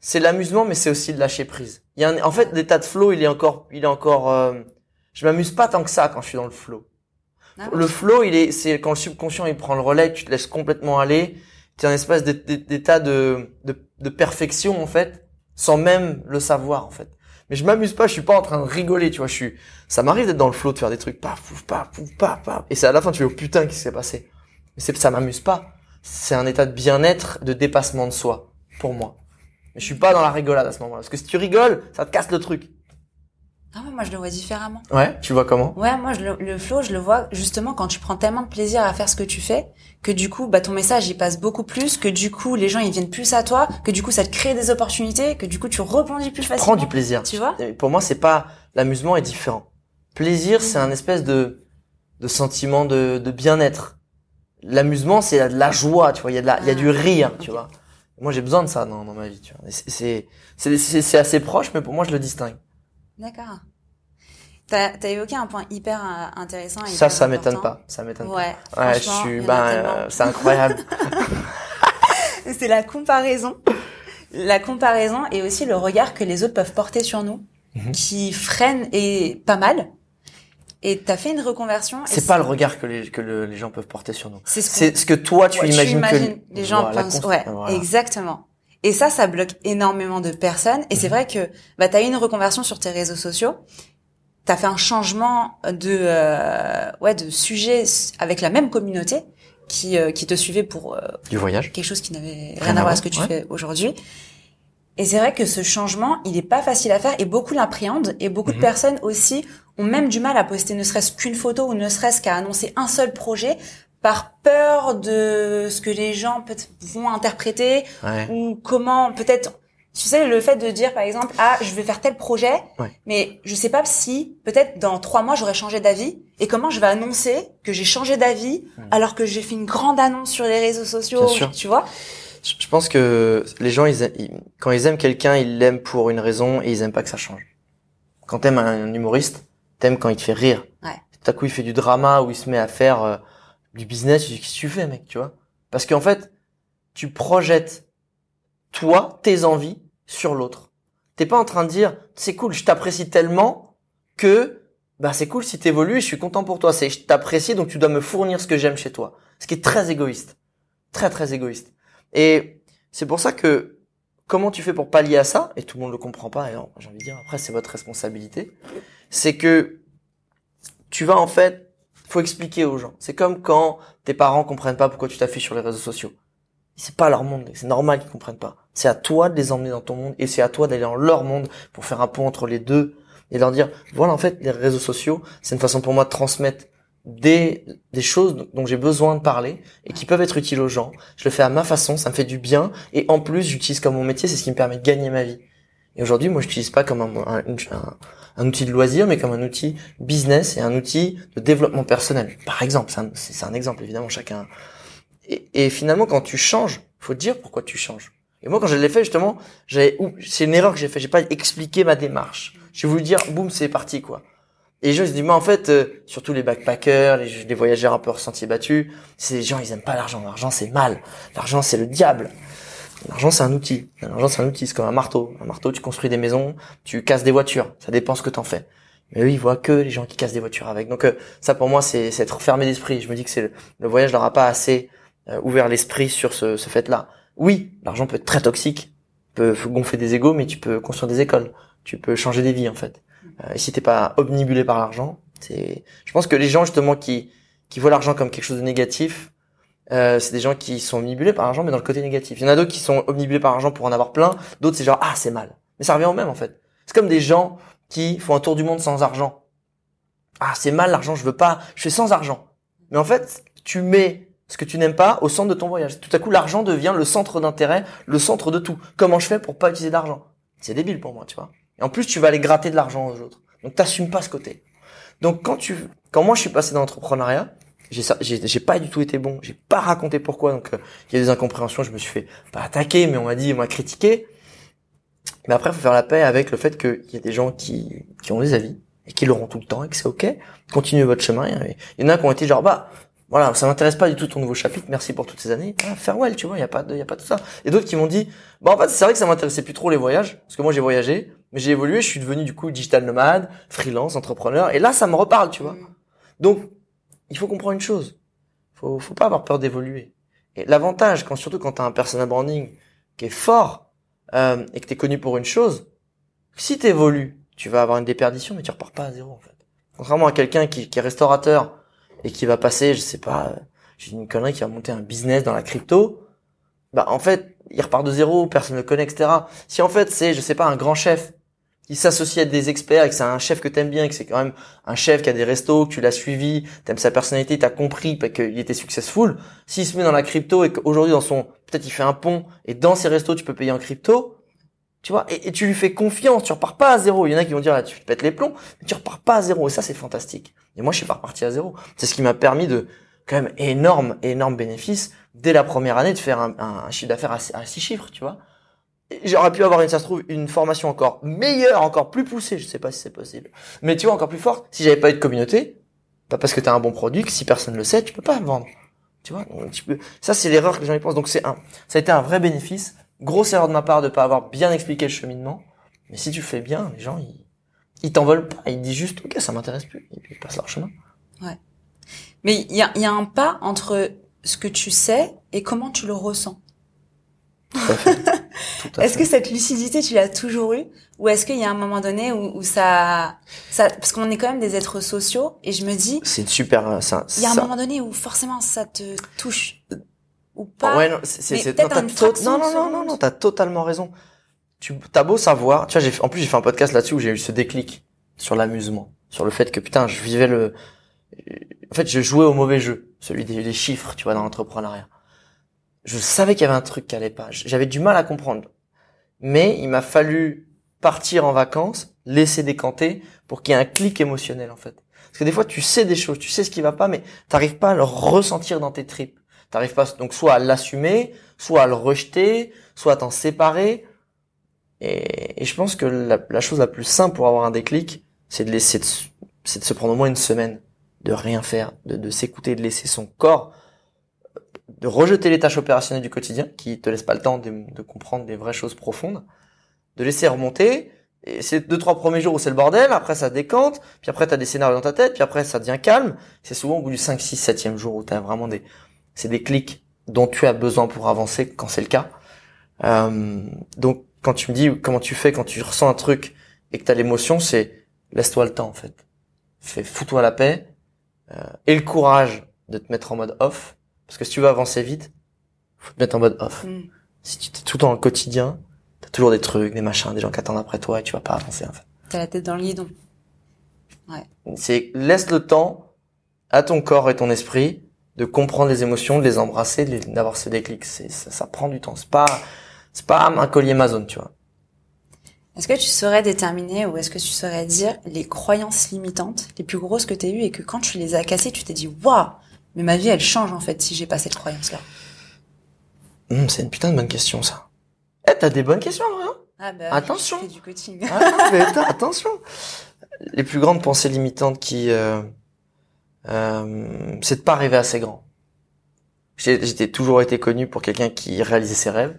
c'est l'amusement, mais c'est aussi de lâcher prise. Il y a un, en fait, l'état de flow, il est encore, il est encore, euh, je m'amuse pas tant que ça quand je suis dans le flow. Ah le flow, il est, c'est quand le subconscient il prend le relais, tu te laisses complètement aller. Tu es un espèce d'état de, de, de perfection en fait, sans même le savoir en fait. Mais je m'amuse pas, je suis pas en train de rigoler, tu vois. Je suis, ça m'arrive d'être dans le flow, de faire des trucs, paf, pouf, paf, pouf, paf, paf. Et c'est à la fin, tu fais, oh putain, qu'est-ce qui s'est passé? Mais c'est, ça m'amuse pas. C'est un état de bien-être, de dépassement de soi, pour moi. Mais je suis pas dans la rigolade à ce moment-là. Parce que si tu rigoles, ça te casse le truc. Ah, moi, je le vois différemment. Ouais, tu vois comment? Ouais, moi, je le, le flow, je le vois justement quand tu prends tellement de plaisir à faire ce que tu fais, que du coup, bah, ton message, il passe beaucoup plus, que du coup, les gens, ils viennent plus à toi, que du coup, ça te crée des opportunités, que du coup, tu rebondis plus facilement. Prends du plaisir. Tu vois? Pour moi, c'est pas, l'amusement est différent. Plaisir, c'est un espèce de, de sentiment de, de bien-être. L'amusement, c'est de la joie, tu vois, il y a de la, il y a du ah, rire, tu vois. Moi, j'ai besoin de ça dans, dans ma vie, tu vois. C'est, c'est, c'est assez proche, mais pour moi, je le distingue. D'accord. T'as as évoqué un point hyper euh, intéressant. ça, ça m'étonne pas. Ça m'étonne ouais, pas. Ouais, je suis, ben, euh, c'est incroyable. c'est la comparaison. La comparaison et aussi le regard que les autres peuvent porter sur nous, mhm. qui freine et pas mal. Et t'as fait une reconversion. C'est pas le regard que les que les gens peuvent porter sur nous. C'est ce, que toi tu imagines que les gens pensent. Ouais, exactement. Et ça, ça bloque énormément de personnes. Et c'est vrai que bah t'as eu une reconversion sur tes réseaux sociaux. T'as fait un changement de euh, ouais de sujet avec la même communauté qui euh, qui te suivait pour euh, du voyage. Quelque chose qui n'avait rien, à voir avec ce que tu fais aujourd'hui. Et c'est vrai que ce changement, il est pas facile à faire et beaucoup l'appréhendent et beaucoup de mhm. personnes aussi ont même du mal à poster ne serait-ce qu'une photo ou ne serait-ce qu'à annoncer un seul projet par peur de ce que les gens vont interpréter ou comment peut-être tu sais le fait de dire par exemple ah je vais faire tel projet mais je sais pas si peut-être dans trois mois j'aurais changé d'avis et comment je vais annoncer que j'ai changé d'avis alors que j'ai fait une grande annonce sur les réseaux sociaux tu vois? Je pense que les gens ils, quand ils aiment quelqu'un ils l'aiment pour une raison et ils aiment pas que ça change. Quand t'aimes un humoriste t'aimes quand il te fait rire. Tout à coup il fait du drama ou il se met à faire euh, du business, qu'est-ce que tu fais, mec, tu vois Parce qu'en fait, tu projettes toi, tes envies sur l'autre. T'es pas en train de dire, c'est cool, je t'apprécie tellement que, bah c'est cool si t'évolues je suis content pour toi. C'est je t'apprécie donc tu dois me fournir ce que j'aime chez toi. Ce qui est très égoïste, très très égoïste. Et c'est pour ça que comment tu fais pour pallier à ça Et tout le monde le comprend pas. Et j'ai envie de dire après c'est votre responsabilité. C'est que tu vas en fait faut expliquer aux gens. C'est comme quand tes parents comprennent pas pourquoi tu t'affiches sur les réseaux sociaux. C'est pas leur monde, c'est normal qu'ils comprennent pas. C'est à toi de les emmener dans ton monde et c'est à toi d'aller dans leur monde pour faire un pont entre les deux et leur dire voilà en fait les réseaux sociaux, c'est une façon pour moi de transmettre des des choses dont j'ai besoin de parler et qui peuvent être utiles aux gens. Je le fais à ma façon, ça me fait du bien et en plus j'utilise comme mon métier, c'est ce qui me permet de gagner ma vie. Et aujourd'hui, moi, je n'utilise pas comme un, un, outil de loisir, mais comme un outil business et un outil de développement personnel. Par exemple, c'est un, exemple, évidemment, chacun. Et, finalement, quand tu changes, faut dire pourquoi tu changes. Et moi, quand je l'ai fait, justement, c'est une erreur que j'ai fait. J'ai pas expliqué ma démarche. J'ai voulu dire, boum, c'est parti, quoi. Et les gens, ils se disent, mais en fait, euh, surtout les backpackers, les, les voyageurs un peu sentiers battus, c'est les gens, ils aiment pas l'argent. L'argent, c'est mal. L'argent, c'est le diable. L'argent, c'est un outil. L'argent, c'est un outil. C'est comme un marteau. Un marteau, tu construis des maisons, tu casses des voitures. Ça dépend ce que t'en fais. Mais eux, ils voient que les gens qui cassent des voitures avec. Donc euh, ça, pour moi, c'est être fermé d'esprit. Je me dis que c'est le, voyage leur a pas assez euh, ouvert l'esprit sur ce, ce fait-là. Oui, l'argent peut être très toxique, peut gonfler des égaux, mais tu peux construire des écoles. Tu peux changer des vies, en fait. Euh, et si t'es pas omnibulé par l'argent, c'est. Je pense que les gens justement qui qui voient l'argent comme quelque chose de négatif, euh, c'est des gens qui sont omnibulés par l'argent, mais dans le côté négatif. Il y en a d'autres qui sont omnibulés par l'argent pour en avoir plein. D'autres, c'est genre, ah, c'est mal. Mais ça revient au même, en fait. C'est comme des gens qui font un tour du monde sans argent. Ah, c'est mal l'argent, je veux pas, je fais sans argent. Mais en fait, tu mets ce que tu n'aimes pas au centre de ton voyage. Tout à coup, l'argent devient le centre d'intérêt, le centre de tout. Comment je fais pour pas utiliser d'argent? C'est débile pour moi, tu vois. Et en plus, tu vas aller gratter de l'argent aux autres. Donc, t'assumes pas ce côté. Donc, quand tu, quand moi je suis passé dans l'entrepreneuriat, j'ai pas du tout été bon. J'ai pas raconté pourquoi donc euh, il y a des incompréhensions je me suis fait pas attaquer mais on m'a dit on m'a critiqué mais après faut faire la paix avec le fait qu'il y a des gens qui qui ont des avis et qui l'auront tout le temps et que c'est ok. Continuez votre chemin. Il y en a qui ont été genre bah voilà ça m'intéresse pas du tout ton nouveau chapitre merci pour toutes ces années. Ah, farewell tu vois il y a pas de y a pas de ça. Et d'autres qui m'ont dit bah en fait c'est vrai que ça m'intéressait plus trop les voyages parce que moi j'ai voyagé mais j'ai évolué je suis devenu du coup digital nomade freelance entrepreneur et là ça me reparle tu vois. Donc il faut comprendre une chose. Faut, faut pas avoir peur d'évoluer. Et l'avantage, quand surtout quand tu as un personal branding qui est fort euh, et que tu es connu pour une chose, si tu évolues, tu vas avoir une déperdition, mais tu repars pas à zéro en fait. Contrairement à quelqu'un qui, qui, est restaurateur et qui va passer, je sais pas, j'ai une connerie qui va monter un business dans la crypto, bah en fait, il repart de zéro, personne ne le connaît, etc. Si en fait c'est, je sais pas, un grand chef il s'associe à des experts et que c'est un chef que t'aimes bien, que c'est quand même un chef qui a des restos, que tu l'as suivi, t'aimes sa personnalité, t'as compris qu'il était successful, s'il se met dans la crypto et qu'aujourd'hui dans son, peut-être il fait un pont et dans ses restos tu peux payer en crypto, tu vois, et, tu lui fais confiance, tu repars pas à zéro. Il y en a qui vont dire là tu pètes les plombs, mais tu repars pas à zéro et ça c'est fantastique. Et moi je suis pas reparti à zéro. C'est ce qui m'a permis de quand même énorme, énorme bénéfice dès la première année de faire un, un chiffre d'affaires à six chiffres, tu vois j'aurais pu avoir une ça se trouve une formation encore meilleure encore plus poussée je sais pas si c'est possible. Mais tu vois encore plus forte si j'avais pas eu de communauté pas parce que tu as un bon produit que si personne le sait tu peux pas le vendre. Tu vois tu peux ça c'est l'erreur que les gens y pensent. Donc c'est un ça a été un vrai bénéfice. Grosse erreur de ma part de pas avoir bien expliqué le cheminement. Mais si tu fais bien les gens ils ils t'en veulent pas. Ils disent juste ok ça m'intéresse plus. Et puis ils passent leur chemin. Ouais. Mais il y a, y a un pas entre ce que tu sais et comment tu le ressens est-ce que cette lucidité, tu l'as toujours eue Ou est-ce qu'il y a un moment donné où, ça, ça... Parce qu'on est quand même des êtres sociaux, et je me dis... C'est super... Euh, ça, il y a un moment donné où forcément ça te touche. Ou pas. Ouais, non, c'est... Non, non, non, non, non, t'as totalement raison. Tu as beau savoir... Tu vois, en plus j'ai fait un podcast là-dessus où j'ai eu ce déclic sur l'amusement sur le fait que putain, je vivais le, en fait, je jouais au mauvais jeu, celui des, des chiffres, tu vois, dans l'entrepreneuriat. Je savais qu'il y avait un truc qui allait pas. J'avais du mal à comprendre. Mais il m'a fallu partir en vacances, laisser décanter pour qu'il y ait un clic émotionnel, en fait. Parce que des fois, tu sais des choses, tu sais ce qui va pas, mais t'arrives pas à le ressentir dans tes tripes. T'arrives pas, donc, soit à l'assumer, soit à le rejeter, soit à t'en séparer. Et, je pense que la, chose la plus simple pour avoir un déclic, c'est de laisser, c'est de se prendre au moins une semaine de rien faire, de s'écouter, de laisser son corps, de rejeter les tâches opérationnelles du quotidien qui te laissent pas le temps de, comprendre des vraies choses profondes, de laisser remonter. Et c'est deux trois premiers jours où c'est le bordel, après ça décante, puis après t'as des scénarios dans ta tête, puis après ça devient calme. C'est souvent au bout du 5, 6, 7e jour où t'as vraiment des, c'est des clics dont tu as besoin pour avancer quand c'est le cas. Euh, donc quand tu me dis comment tu fais quand tu ressens un truc et que t'as l'émotion, c'est laisse-toi le temps en fait. Fais, fous-toi la paix, euh, et le courage de te mettre en mode off. Parce que si tu veux avancer vite, faut te mettre en mode off. Mm. Si tu es tout dans le quotidien, t'as toujours des trucs, des machins, des gens qui attendent après toi et tu vas pas avancer en fait. T'as la tête dans le guidon. Ouais. C'est laisse le temps à ton corps et ton esprit de comprendre les émotions, de les embrasser, d'avoir ce déclic. C'est ça, ça, prend du temps. C'est pas c'est pas un collier Amazon, tu vois. Est-ce que tu saurais déterminer ou est-ce que tu saurais dire les croyances limitantes les plus grosses que tu as eues et que quand tu les as cassées, tu t'es dit waouh, mais ma vie elle change en fait si j'ai pas cette croyance là. Mmh, c'est une putain de bonne question ça. Eh t'as des bonnes questions hein ah bah, Attention. Je fais du coaching. ah, mais attention. Les plus grandes pensées limitantes qui euh, euh, c'est de pas rêver assez grand. J'ai toujours été connu pour quelqu'un qui réalisait ses rêves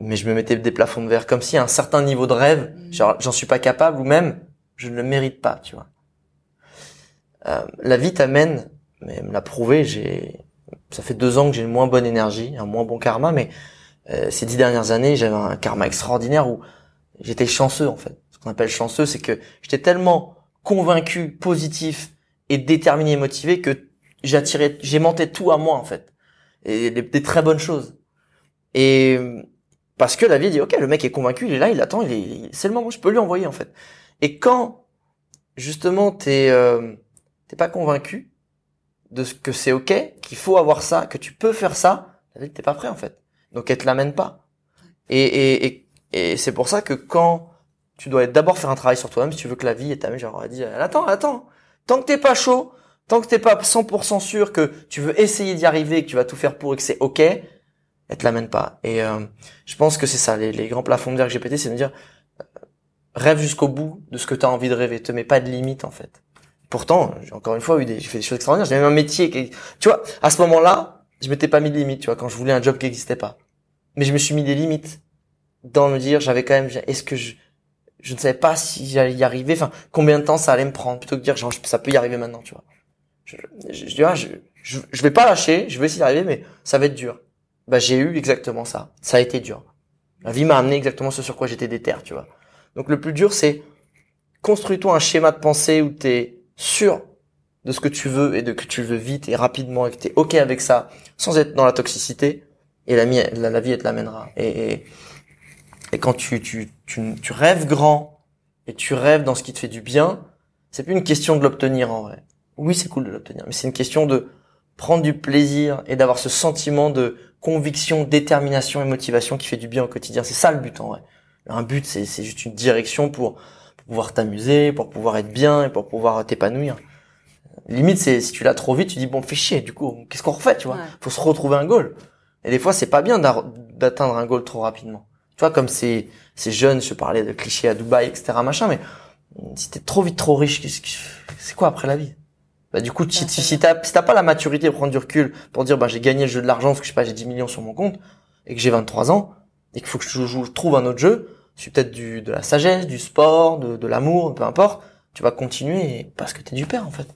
mais je me mettais des plafonds de verre comme si à un certain niveau de rêve, mm. genre j'en suis pas capable ou même je ne le mérite pas, tu vois. Euh, la vie t'amène, mais me l'a prouvé, j'ai, ça fait deux ans que j'ai une moins bonne énergie, un moins bon karma, mais euh, ces dix dernières années, j'avais un karma extraordinaire où j'étais chanceux en fait. Ce qu'on appelle chanceux, c'est que j'étais tellement convaincu, positif et déterminé et motivé que j'attirais, j'aimantais tout à moi en fait, et des, très bonnes choses. Et parce que la vie dit, ok, le mec est convaincu, il est là, il attend, il est, c'est le moment, je peux lui envoyer en fait. Et quand justement t'es euh, t'es pas convaincu de ce que c'est ok, qu'il faut avoir ça, que tu peux faire ça, vie t'es pas prêt en fait. Donc elle te l'amène pas. Et, et, et, et c'est pour ça que quand tu dois d'abord faire un travail sur toi-même, si tu veux que la vie est ta genre elle dit, attends, attends, tant que t'es pas chaud, tant que t'es pas 100% sûr que tu veux essayer d'y arriver, que tu vas tout faire pour et que c'est ok, elle te l'amène pas. Et euh, je pense que c'est ça, les, les, grands plafonds de verre que j'ai pété, c'est de me dire, euh, rêve jusqu'au bout de ce que tu as envie de rêver, te mets pas de limite en fait. Pourtant, j'ai encore une fois eu des, j'ai fait des choses extraordinaires, j'ai même un métier qui, tu vois, à ce moment-là, je m'étais pas mis de limite, tu vois, quand je voulais un job qui existait pas. Mais je me suis mis des limites dans me dire, j'avais quand même, est-ce que je, je ne savais pas si j'allais y arriver, enfin, combien de temps ça allait me prendre, plutôt que de dire, genre, ça peut y arriver maintenant, tu vois. Je, je, je, je, vais pas lâcher, je vais essayer d'y arriver, mais ça va être dur bah j'ai eu exactement ça. Ça a été dur. La vie m'a amené exactement ce sur quoi j'étais déter, tu vois. Donc le plus dur, c'est construis-toi un schéma de pensée où tu es sûr de ce que tu veux et de que tu veux vite et rapidement et que tu es OK avec ça sans être dans la toxicité et la, la, la vie elle te l'amènera. Et, et, et, quand tu, tu, tu, tu rêves grand et tu rêves dans ce qui te fait du bien, c'est plus une question de l'obtenir en vrai. Oui, c'est cool de l'obtenir, mais c'est une question de prendre du plaisir et d'avoir ce sentiment de conviction, détermination et motivation qui fait du bien au quotidien. C'est ça le but en vrai. Un but, c'est, juste une direction pour, pouvoir t'amuser, pour pouvoir être bien et pour pouvoir t'épanouir. Limite, c'est si tu l'as trop vite, tu dis bon, fais chier. Du coup, qu'est-ce qu'on refait, tu vois? Faut se retrouver un goal. Et des fois, c'est pas bien d'atteindre un goal trop rapidement. Tu vois, comme ces, ces jeunes, je parlais de clichés à Dubaï, etc., machin, mais si t'es trop vite trop riche, c'est quoi après la vie? Bah du coup, si, si t'as si pas la maturité de prendre du recul pour dire bah j'ai gagné le jeu de l'argent parce que je sais pas j'ai 10 millions sur mon compte et que j'ai 23 ans et qu'il faut que je, je, trouve un autre jeu, c'est peut-être du de la sagesse, du sport, de, de l'amour, peu importe, tu vas continuer parce que t'es du père en fait.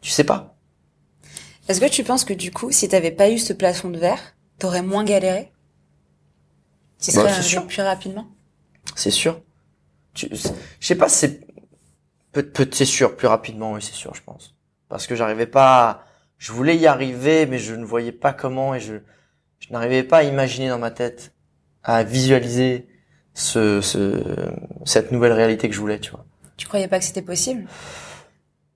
Tu sais pas. Est-ce que tu penses que du coup, si t'avais pas eu ce plafond de verre, t'aurais moins galéré? Tu serais bah, sûr. plus rapidement? C'est sûr. Je sais pas, c'est c'est sûr plus rapidement, oui c'est sûr, je pense parce que j'arrivais pas, je voulais y arriver, mais je ne voyais pas comment et je, je n'arrivais pas à imaginer dans ma tête, à visualiser ce, ce, cette nouvelle réalité que je voulais, tu vois. Tu croyais pas que c'était possible?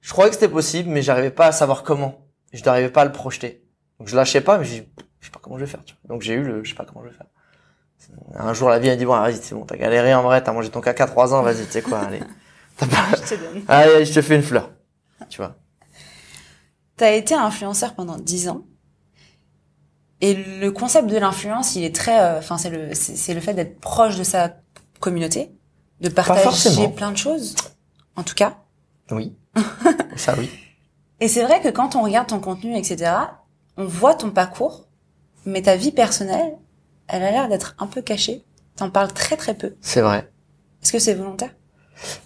Je croyais que c'était possible, mais j'arrivais pas à savoir comment. Je n'arrivais pas à le projeter. Donc je lâchais pas, mais je sais pas comment je vais faire. Tu vois. Donc j'ai eu le, je sais pas comment je vais faire. Un jour, la vie a dit bon, vas-y, c'est bon, t'as galéré en vrai, t'as mangé ton caca trois ans, vas-y, tu sais quoi, allez. Pas... je te donne. Allez, je te fais une fleur. Tu vois. T'as été influenceur pendant dix ans. Et le concept de l'influence, il est très, euh, enfin, c'est le, c'est le fait d'être proche de sa communauté, de partager plein de choses, en tout cas. Oui. Ça oui. Et c'est vrai que quand on regarde ton contenu, etc., on voit ton parcours, mais ta vie personnelle, elle a l'air d'être un peu cachée. T'en parles très très peu. C'est vrai. Est-ce que c'est volontaire?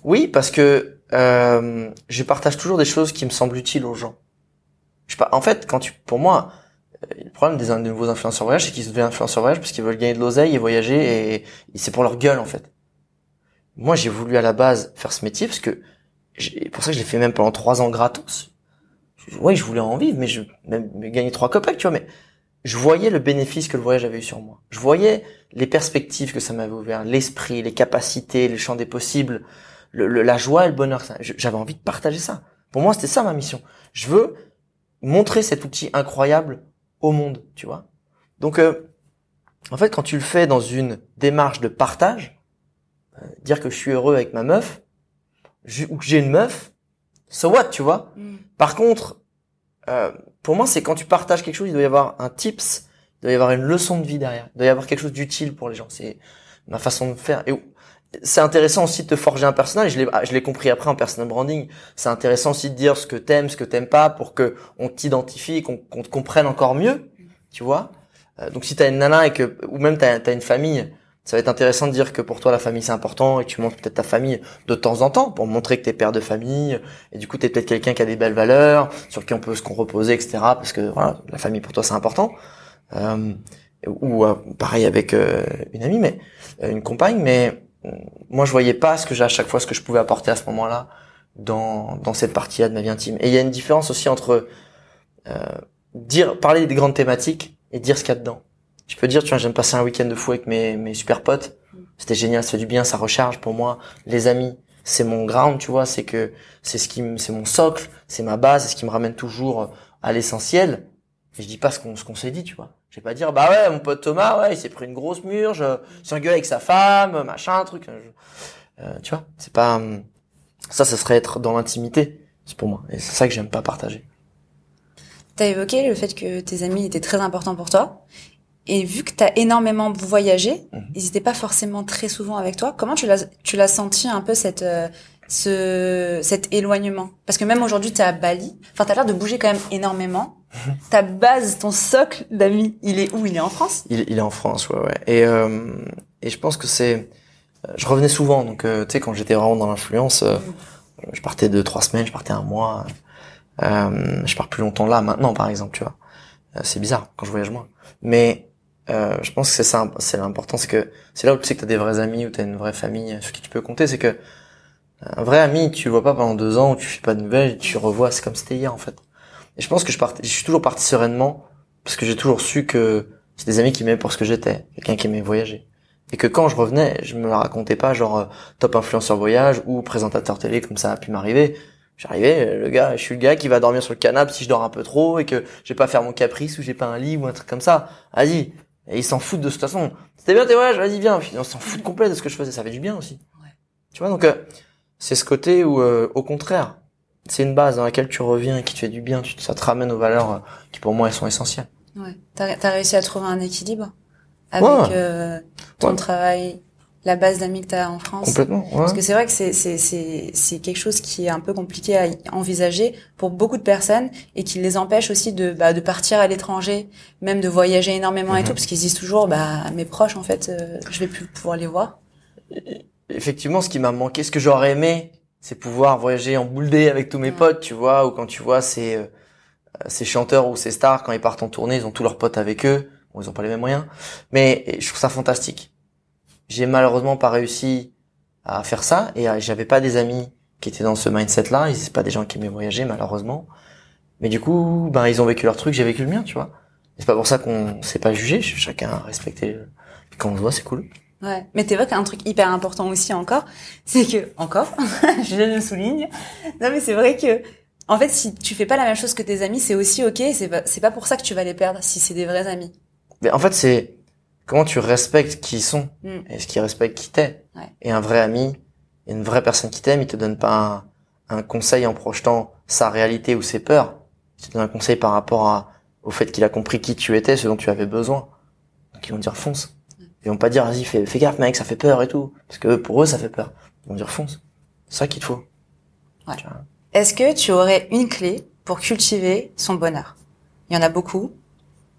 Oui, parce que euh, je partage toujours des choses qui me semblent utiles aux gens. Je pas, en fait, quand tu, pour moi, le problème des nouveaux influenceurs voyage, c'est qu'ils deviennent influenceurs voyage parce qu'ils veulent gagner de l'oseille et voyager et, c'est pour leur gueule en fait. Moi, j'ai voulu à la base faire ce métier parce que pour ça que je l'ai fait même pendant trois ans gratos. Oui, je voulais en vivre, mais je même gagner trois copains, tu vois. Mais je voyais le bénéfice que le voyage avait eu sur moi. Je voyais les perspectives que ça m'avait ouvert, l'esprit, les capacités, les champs des possibles, le, la joie et le bonheur. J'avais envie de partager ça. Pour moi, c'était ça ma mission. Je veux montrer cet outil incroyable au monde, tu vois. Donc, euh, en fait, quand tu le fais dans une démarche de partage, euh, dire que je suis heureux avec ma meuf, ou que j'ai une meuf, so what, tu vois. Mm. Par contre, euh, pour moi, c'est quand tu partages quelque chose, il doit y avoir un tips, il doit y avoir une leçon de vie derrière, il doit y avoir quelque chose d'utile pour les gens. C'est ma façon de faire. Et c'est intéressant aussi de te forger un personnage. Je l'ai, je l'ai compris après en personal branding. C'est intéressant aussi de dire ce que t'aimes, ce que t'aimes pas, pour que on t'identifie, qu'on, qu'on te comprenne encore mieux. Tu vois. Euh, donc si t'as une nana et que, ou même t'as, t'as une famille, ça va être intéressant de dire que pour toi la famille c'est important et que tu montres peut-être ta famille de temps en temps pour montrer que t'es père de famille et du coup t'es peut-être quelqu'un qui a des belles valeurs sur qui on peut se reposer etc parce que voilà la famille pour toi c'est important euh, ou euh, pareil avec euh, une amie mais euh, une compagne mais moi je voyais pas ce que j'ai à chaque fois ce que je pouvais apporter à ce moment-là dans dans cette partie-là de ma vie intime et il y a une différence aussi entre dire parler des grandes thématiques et dire ce qu'il y a dedans je peux dire, tu vois, j'aime passer un week-end de fou avec mes, mes super potes. C'était génial, ça fait du bien, ça recharge pour moi. Les amis, c'est mon ground, tu vois, c'est que c'est ce qui, c'est mon socle, c'est ma base, c'est ce qui me ramène toujours à l'essentiel. Je dis pas ce qu'on, ce qu'on s'est dit, tu vois. Je vais pas dire, bah ouais, mon pote Thomas, ouais, il s'est pris une grosse murge, engueulé avec sa femme, machin, truc. Euh, tu vois, c'est pas, ça, ça serait être dans l'intimité. C'est pour moi. Et c'est ça que j'aime pas partager. T'as évoqué le fait que tes amis étaient très importants pour toi. Et vu que tu as énormément voyagé, mhm. ils n'étaient pas forcément très souvent avec toi. Comment tu l'as tu l'as senti un peu cette euh, ce cet éloignement? Parce que même aujourd'hui tu es à Bali. Enfin tu as l'air de bouger quand même énormément. Ta base, ton socle d'amis, il est où? Il est en France? Il, il, est en France, ouais ouais. Et euh, et je pense que c'est euh, je revenais souvent donc euh, tu sais quand j'étais vraiment dans l'influence euh, je partais deux trois semaines, je partais un mois. je pars plus longtemps là maintenant par exemple, tu vois. c'est bizarre quand je voyage moins. Mais euh, je pense que c'est ça, c'est l'important, c'est que c'est là où tu sais que t'as des vrais amis, ou t'as une vraie famille sur qui tu peux compter, c'est que un vrai ami, tu le vois pas pendant deux ans, où tu fais pas de nouvelles, tu revois, c'est comme c'était hier en fait. Et je pense que je je suis toujours parti sereinement, parce que j'ai toujours su que c'est des amis qui m'aimaient pour ce que j'étais, quelqu'un qui aimait voyager. Et que quand je revenais, je me la racontais pas genre euh, top influenceur voyage ou présentateur télé comme ça a pu m'arriver. J'arrivais, le gars, je suis le gars qui va dormir sur le canapé si je dors un peu trop et que j'ai pas faire mon caprice ou j'ai pas un lit ou un truc comme ça. Vas-y, et ils s'en foutent de toute façon. C'était bien tes voyages, vas-y viens. on s'en fout complet de ce que je faisais, ça fait du bien aussi. Ouais. Tu vois, donc euh, c'est ce côté où, euh, au contraire, c'est une base dans laquelle tu reviens et qui te fait du bien. Tu, ça te ramène aux valeurs euh, qui pour moi elles sont essentielles. Ouais. T'as as réussi à trouver un équilibre avec ton travail la base d'amis que tu as en France. Complètement. Parce que c'est vrai que c'est c'est c'est c'est quelque chose qui est un peu compliqué à envisager pour beaucoup de personnes et qui les empêche aussi de bah, de partir à l'étranger, même de voyager énormément et mhm. tout parce qu'ils disent toujours bah mes proches en fait euh, je vais plus pouvoir les voir. Effectivement, ce qui m'a manqué, ce que j'aurais aimé, c'est pouvoir voyager en boule avec tous mes potes, tu vois, ou quand tu vois ces euh, ces chanteurs ou ces stars quand ils partent en tournée, ils ont tous leurs potes avec eux. Bon, ils ont pas les mêmes moyens, mais je trouve ça fantastique j'ai malheureusement pas réussi à faire ça et j'avais pas des amis qui étaient dans ce mindset-là. Ils c'est pas des gens qui aimaient voyager malheureusement. Mais du coup, ben ils ont vécu leur truc, j'ai vécu le mien, tu vois. C'est pas pour ça qu'on s'est pas jugé. Chacun a respecté. quand on se voit, c'est cool. Ouais. Mais t'évoques un truc hyper important aussi encore, c'est que encore, je le souligne. Non mais c'est vrai que en fait si tu fais pas la même chose que tes amis, c'est aussi ok. C'est pas c'est pas pour ça que tu vas les perdre si c'est des vrais amis. Mais en fait c'est comment tu respectes qui ils sont. Mm. Est-ce qu'ils respectent qui t'es Ouais. Et un vrai ami, une vraie personne qui t'aime, il te donne pas un, un conseil en projetant sa réalité ou ses peurs. Il te donne un conseil par rapport à, au fait qu'il a compris qui tu étais, ce dont tu avais besoin. Donc ils vont dire fonce. Ils vont pas dire vas-y fais, fais gaffe mec, ça fait peur et tout. Parce que pour eux ça fait peur. Ils vont dire fonce. C'est ça qu'il te faut. Ouais. Est-ce que tu aurais une clé pour cultiver son bonheur? Il y en a beaucoup.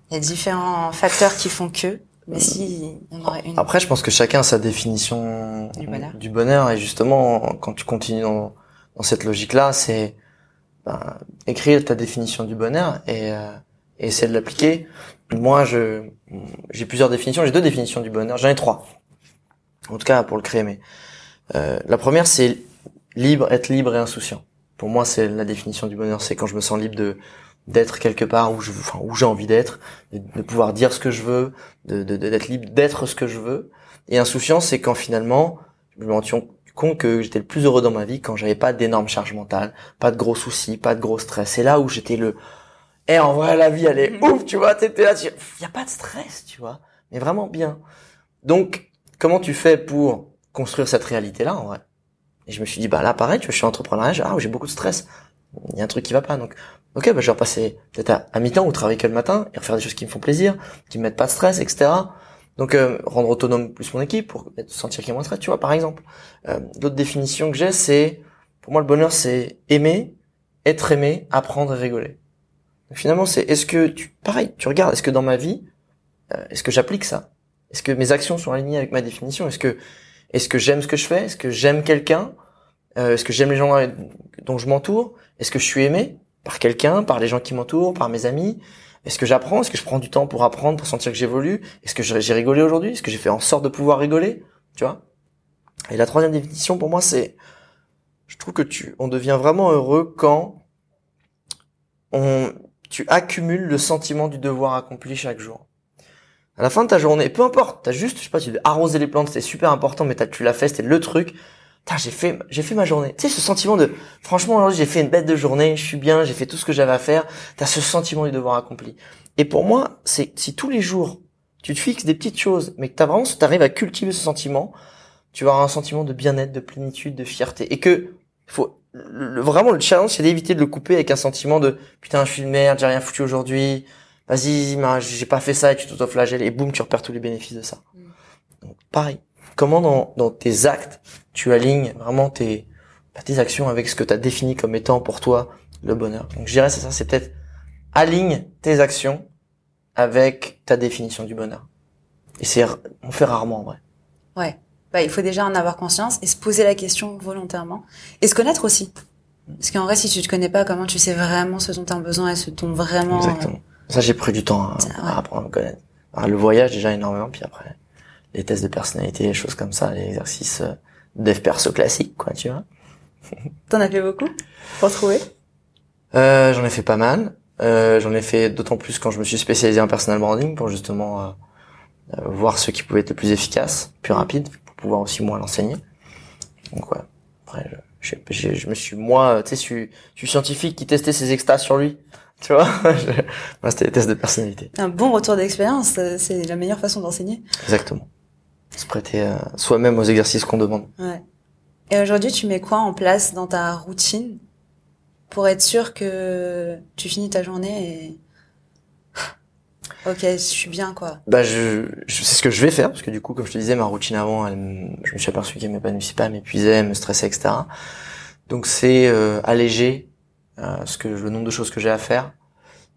Il y a différents facteurs qui font que. Mais si en aurait une. Après, je pense que chacun a sa définition Du bonheur. du bonheur. Et justement, quand tu continues dans, dans cette logique-là, c'est ben, écrire ta définition du bonheur et, euh, et essayer de l'appliquer. Moi, je j'ai plusieurs définitions. J'ai deux définitions du bonheur. J'en ai trois. En tout cas, pour le créer. Mais euh, la première, c'est libre, être libre et insouciant. Pour moi, c'est la définition du bonheur. C'est quand je me sens libre de d'être quelque part où je enfin, où j'ai envie d'être, de, pouvoir dire ce que je veux, de de- d'être libre d'être ce que je veux. Et insouciant, c'est quand finalement, je me rends compte que j'étais le plus heureux dans ma vie quand j'avais pas d'énormes charges mentales, pas de gros soucis, pas de gros stress. C'est là où j'étais le, eh, en vrai, la vie, elle est ouf, tu vois, t'étais là, tu... y a pas de stress, tu vois. Mais vraiment bien. Donc, comment tu fais pour construire cette réalité-là, en vrai? Et je me suis dit, bah là, pareil, tu vois, je suis entrepreneur, ah, j'ai beaucoup de stress. Il y a un truc qui va pas, donc, ok, bah, je vais repasser peut-être à, à mi-temps ou travailler que le matin et refaire des choses qui me font plaisir, qui me mettent pas de stress, etc. Donc, euh, rendre autonome plus mon équipe pour sentir qu'il y a moins de stress, tu vois, par exemple. Euh, L'autre définition que j'ai, c'est, pour moi, le bonheur, c'est aimer, être aimé, apprendre et rigoler. Finalement, c'est, est-ce que tu, pareil, tu regardes, est-ce que dans ma vie, euh, est-ce que j'applique ça? Est-ce que mes actions sont alignées avec ma définition? Est-ce que, est-ce que j'aime ce que je fais? Est-ce que j'aime quelqu'un? Euh, est-ce que j'aime les gens euh, dont je m'entoure? Est-ce que je suis aimé? Par quelqu'un, par les gens qui m'entourent, par mes amis? Est-ce que j'apprends? Est-ce que je prends du temps pour apprendre, pour sentir que j'évolue? Est-ce que j'ai rigolé aujourd'hui? Est-ce que j'ai fait en sorte de pouvoir rigoler? Tu vois? Et la troisième définition pour moi, c'est, je trouve que tu, on devient vraiment heureux quand on, tu accumules le sentiment du devoir accompli chaque jour. À la fin de ta journée, peu importe, t'as juste, je sais pas, tu devais arroser les plantes, c'était super important, mais t'as, tu l'as fait, c'était le truc. J'ai fait, j'ai fait ma journée. Tu sais, ce sentiment de, franchement, aujourd'hui, j'ai fait une bête de journée, je suis bien, j'ai fait tout ce que j'avais à faire. T'as ce sentiment du devoir accompli. Et pour moi, c'est, si tous les jours, tu te fixes des petites choses, mais que t'as vraiment, t'arrives à cultiver ce sentiment, tu vas avoir un sentiment de bien-être, de plénitude, de fierté. Et que, faut, le- le- vraiment, le challenge, c'est d'éviter de le couper avec un sentiment de, putain, je suis une merde, j'ai rien foutu aujourd'hui, vas-y, j'ai pas fait ça et tu t'autoflagelles et boum, tu repères tous les bénéfices de ça. Mm. Donc, pareil. Comment dans, dans tes actes, tu alignes vraiment tes, bah, tes actions avec ce que tu as défini comme étant pour toi le bonheur? Donc, je dirais, c'est ça, c'est peut-être aligne tes actions avec ta définition du bonheur. Et c'est, on fait rarement, en vrai. Ouais. Bah, il faut déjà en avoir conscience et se poser la question volontairement et se connaître aussi. Parce qu'en vrai, si tu te connais pas, comment tu sais vraiment ce dont tu as besoin et ce dont vraiment. Exactement. Ça, j'ai pris du temps à, Ça, ouais. à apprendre à me connaître. Alors, le voyage, déjà, énormément, puis après, les tests de personnalité, les choses comme ça, les exercices euh, dev perso classiques, quoi, tu vois. T'en as fait beaucoup pour trouver? Euh, j'en ai fait pas mal. Euh, j'en ai fait d'autant plus quand je me suis spécialisé en personal branding pour justement euh, euh, voir ce qui pouvait être le plus efficace, plus rapide, pouvoir aussi moi l'enseigner. Donc ouais. Après, je, je, je- je me suis moi, tu sais, je suis, je suis scientifique qui testait ses extas sur lui. Tu vois, moi c'était des tests de personnalité. Un bon retour d'expérience, euh, c'est la meilleure façon d'enseigner. Exactement. Se prêter euh, soi-même aux exercices qu'on demande. Ouais. Et aujourd'hui, tu mets quoi en place dans ta routine pour être sûr que tu finis ta journée et ok, je suis bien quoi. Bah je, je c'est ce que je vais faire parce que du coup comme je te disais ma routine avant elle, me- je me suis aperçu qu'elle m'épanouissait pas, m'épuisait, me stressait etc. Donc c'est euh, alléger euh, ce que le nombre de choses que j'ai à faire,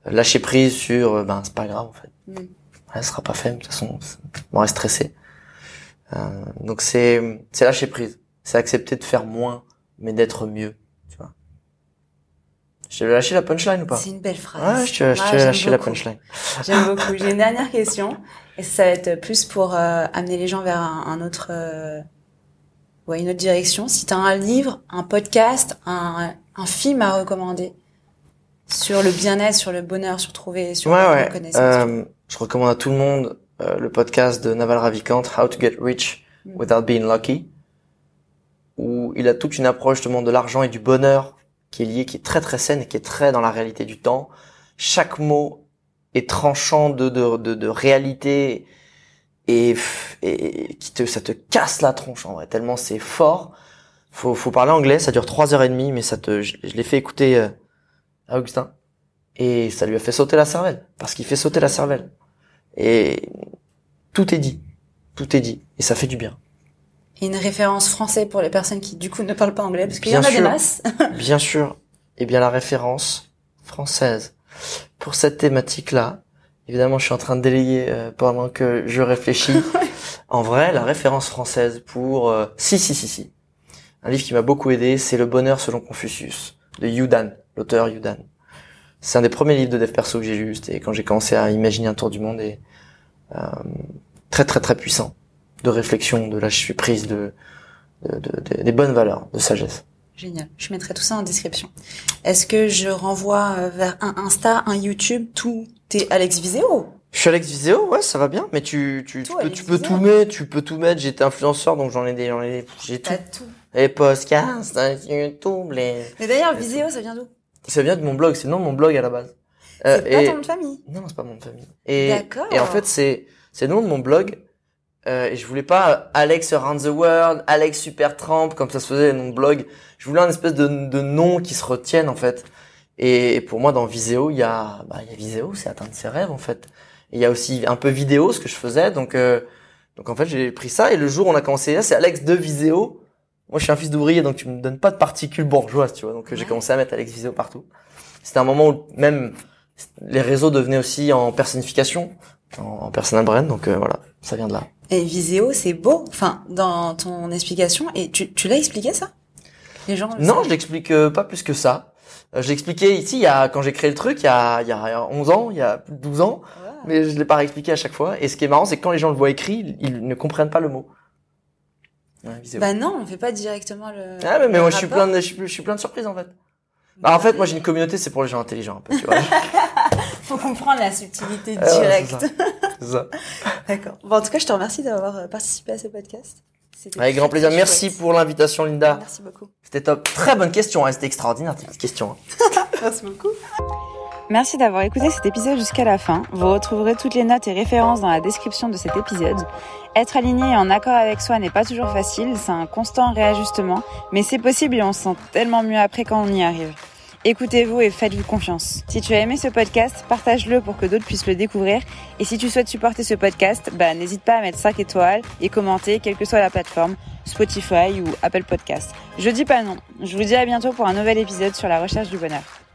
lâcher prise sur euh, ben c'est pas grave en fait, Mm. ouais, ce sera pas fait de toute façon, on reste stressé. Euh, donc c'est c'est lâcher prise, c'est accepter de faire moins mais d'être mieux, tu vois. Je t'avais lâché la punchline ou pas? C'est une belle phrase. Ouais, je t'ai j'aime lâché la punchline. J'aime beaucoup. J'ai une dernière question et ça va être plus pour euh, amener les gens vers un, un autre, euh, ouais, une autre direction. Si t'as un livre, un podcast, un, un film à recommander sur le bien-être, sur le bonheur, sur trouver, sur Ouais, ouais. connaissance. Euh, je recommande à tout le monde euh, le podcast de Naval Ravikant, How to Get Rich Without Being Lucky, où il a toute une approche justement de l'argent et du bonheur qui est lié, qui est très très saine et qui est très dans la réalité du temps. Chaque mot est tranchant de, de, de, de réalité et, et, qui te, ça te casse la tronche en vrai, tellement c'est fort. Faut, faut parler anglais, ça dure trois heures et demie, mais ça te, je, l'ai fait écouter euh, à Augustin. Et ça lui a fait sauter la cervelle. Parce qu'il fait sauter la cervelle. Et tout est dit, tout est dit. Et ça fait du bien. Et une référence française pour les personnes qui du coup ne parlent pas anglais parce qu'il y en a des masses. bien sûr. Et eh bien la référence française pour cette thématique là, Évidemment, je suis en train de délayer euh, pendant que je réfléchis. en vrai, la référence française pour euh, si si si si, un livre qui m'a beaucoup aidé, c'est Le Bonheur selon Confucius de Yudan, l'auteur Yudan. C'est un des premiers livres de dev perso que j'ai lu, et quand j'ai commencé à imaginer un tour du monde et euh, très très très puissant de réflexion, de lâcher prise, de, de, de, des bonnes valeurs, de sagesse. Génial. Je mettrai tout ça en description. Est-ce que je renvoie euh, vers un Insta, un YouTube, tout T'es Alex Viseo Je suis Alex Viseo, ouais, ça va bien. Mais tu, tu, tu peux, tu peux tout mettre, tu peux tout mettre. J'étais influenceur, donc j'en ai des, j'en ai, j'ai tout. tout. Les podcasts, YouTube, les. Mais d'ailleurs, Viseo, ça vient d'où? Ça vient de mon blog. C'est le nom de mon blog à la base. Euh, c'est pas ton nom de famille? Non, c'est pas mon nom de famille. Et, D'accord. Et en fait, c'est, c'est le nom de mon blog euh, et je voulais pas Alex Around the World, Alex Super Tramp, comme ça se faisait dans mon blog. Je voulais un espèce de, de nom qui se retienne en fait. Et, pour moi, dans Viséo, il y a, bah, il y a Viséo, c'est atteindre ses rêves en fait. Et il y a aussi un peu vidéo, ce que je faisais. Donc, euh, donc en fait, j'ai pris ça. Et le jour où on a commencé là, c'est Alex de Viséo. Moi, je suis un fils d'ouvrier, donc tu me donnes pas de particules bourgeoises, tu vois. Donc j'ai commencé à mettre Alex Viséo partout. C'était un moment où même les réseaux devenaient aussi en personnification, en, en personal brand. Donc euh, voilà, ça vient de là. Et Viséo, c'est beau. Enfin, dans ton explication, et tu, tu l'as expliqué ça? Les gens. Non, je l'explique euh, pas plus que ça. Euh, je l'expliquais ici, il y a quand j'ai créé le truc, il y a, il y a 11 ans, il y a plus de 12 ans, mais je l'ai pas réexpliqué à chaque fois. Et ce qui est marrant, c'est que quand les gens le voient écrit, ils ne comprennent pas le mot. Ouais, bah non, on fait pas directement le. Ah mais, mais moi je suis plein de, je suis, plein de surprises en fait. Bah, en fait, moi j'ai une communauté, c'est pour les gens intelligents un peu, tu vois. Faut comprendre la subtilité directe. c'est ça. D'accord. Bon, en tout cas, je te remercie d'avoir euh, participé à ce podcast. Avec grand plaisir. Merci pour l'invitation, Linda. Merci beaucoup. C'était top. Très bonne question. Hein. C'était extraordinaire, tes question. Hein. Merci beaucoup. Merci d'avoir écouté cet épisode jusqu'à la fin. Vous retrouverez toutes les notes et références dans la description de cet épisode. Être aligné et en accord avec soi n'est pas toujours facile, c'est un constant réajustement, mais c'est possible et on se sent tellement mieux après quand on y arrive. Écoutez-vous et faites-vous confiance. Si tu as aimé ce podcast, partage-le pour que d'autres puissent le découvrir. Et si tu souhaites supporter ce podcast, bah, n'hésite pas à mettre 5 étoiles et commenter, quelle que soit la plateforme, Spotify ou Apple Podcast. Je dis pas non. Je vous dis à bientôt pour un nouvel épisode sur la recherche du bonheur.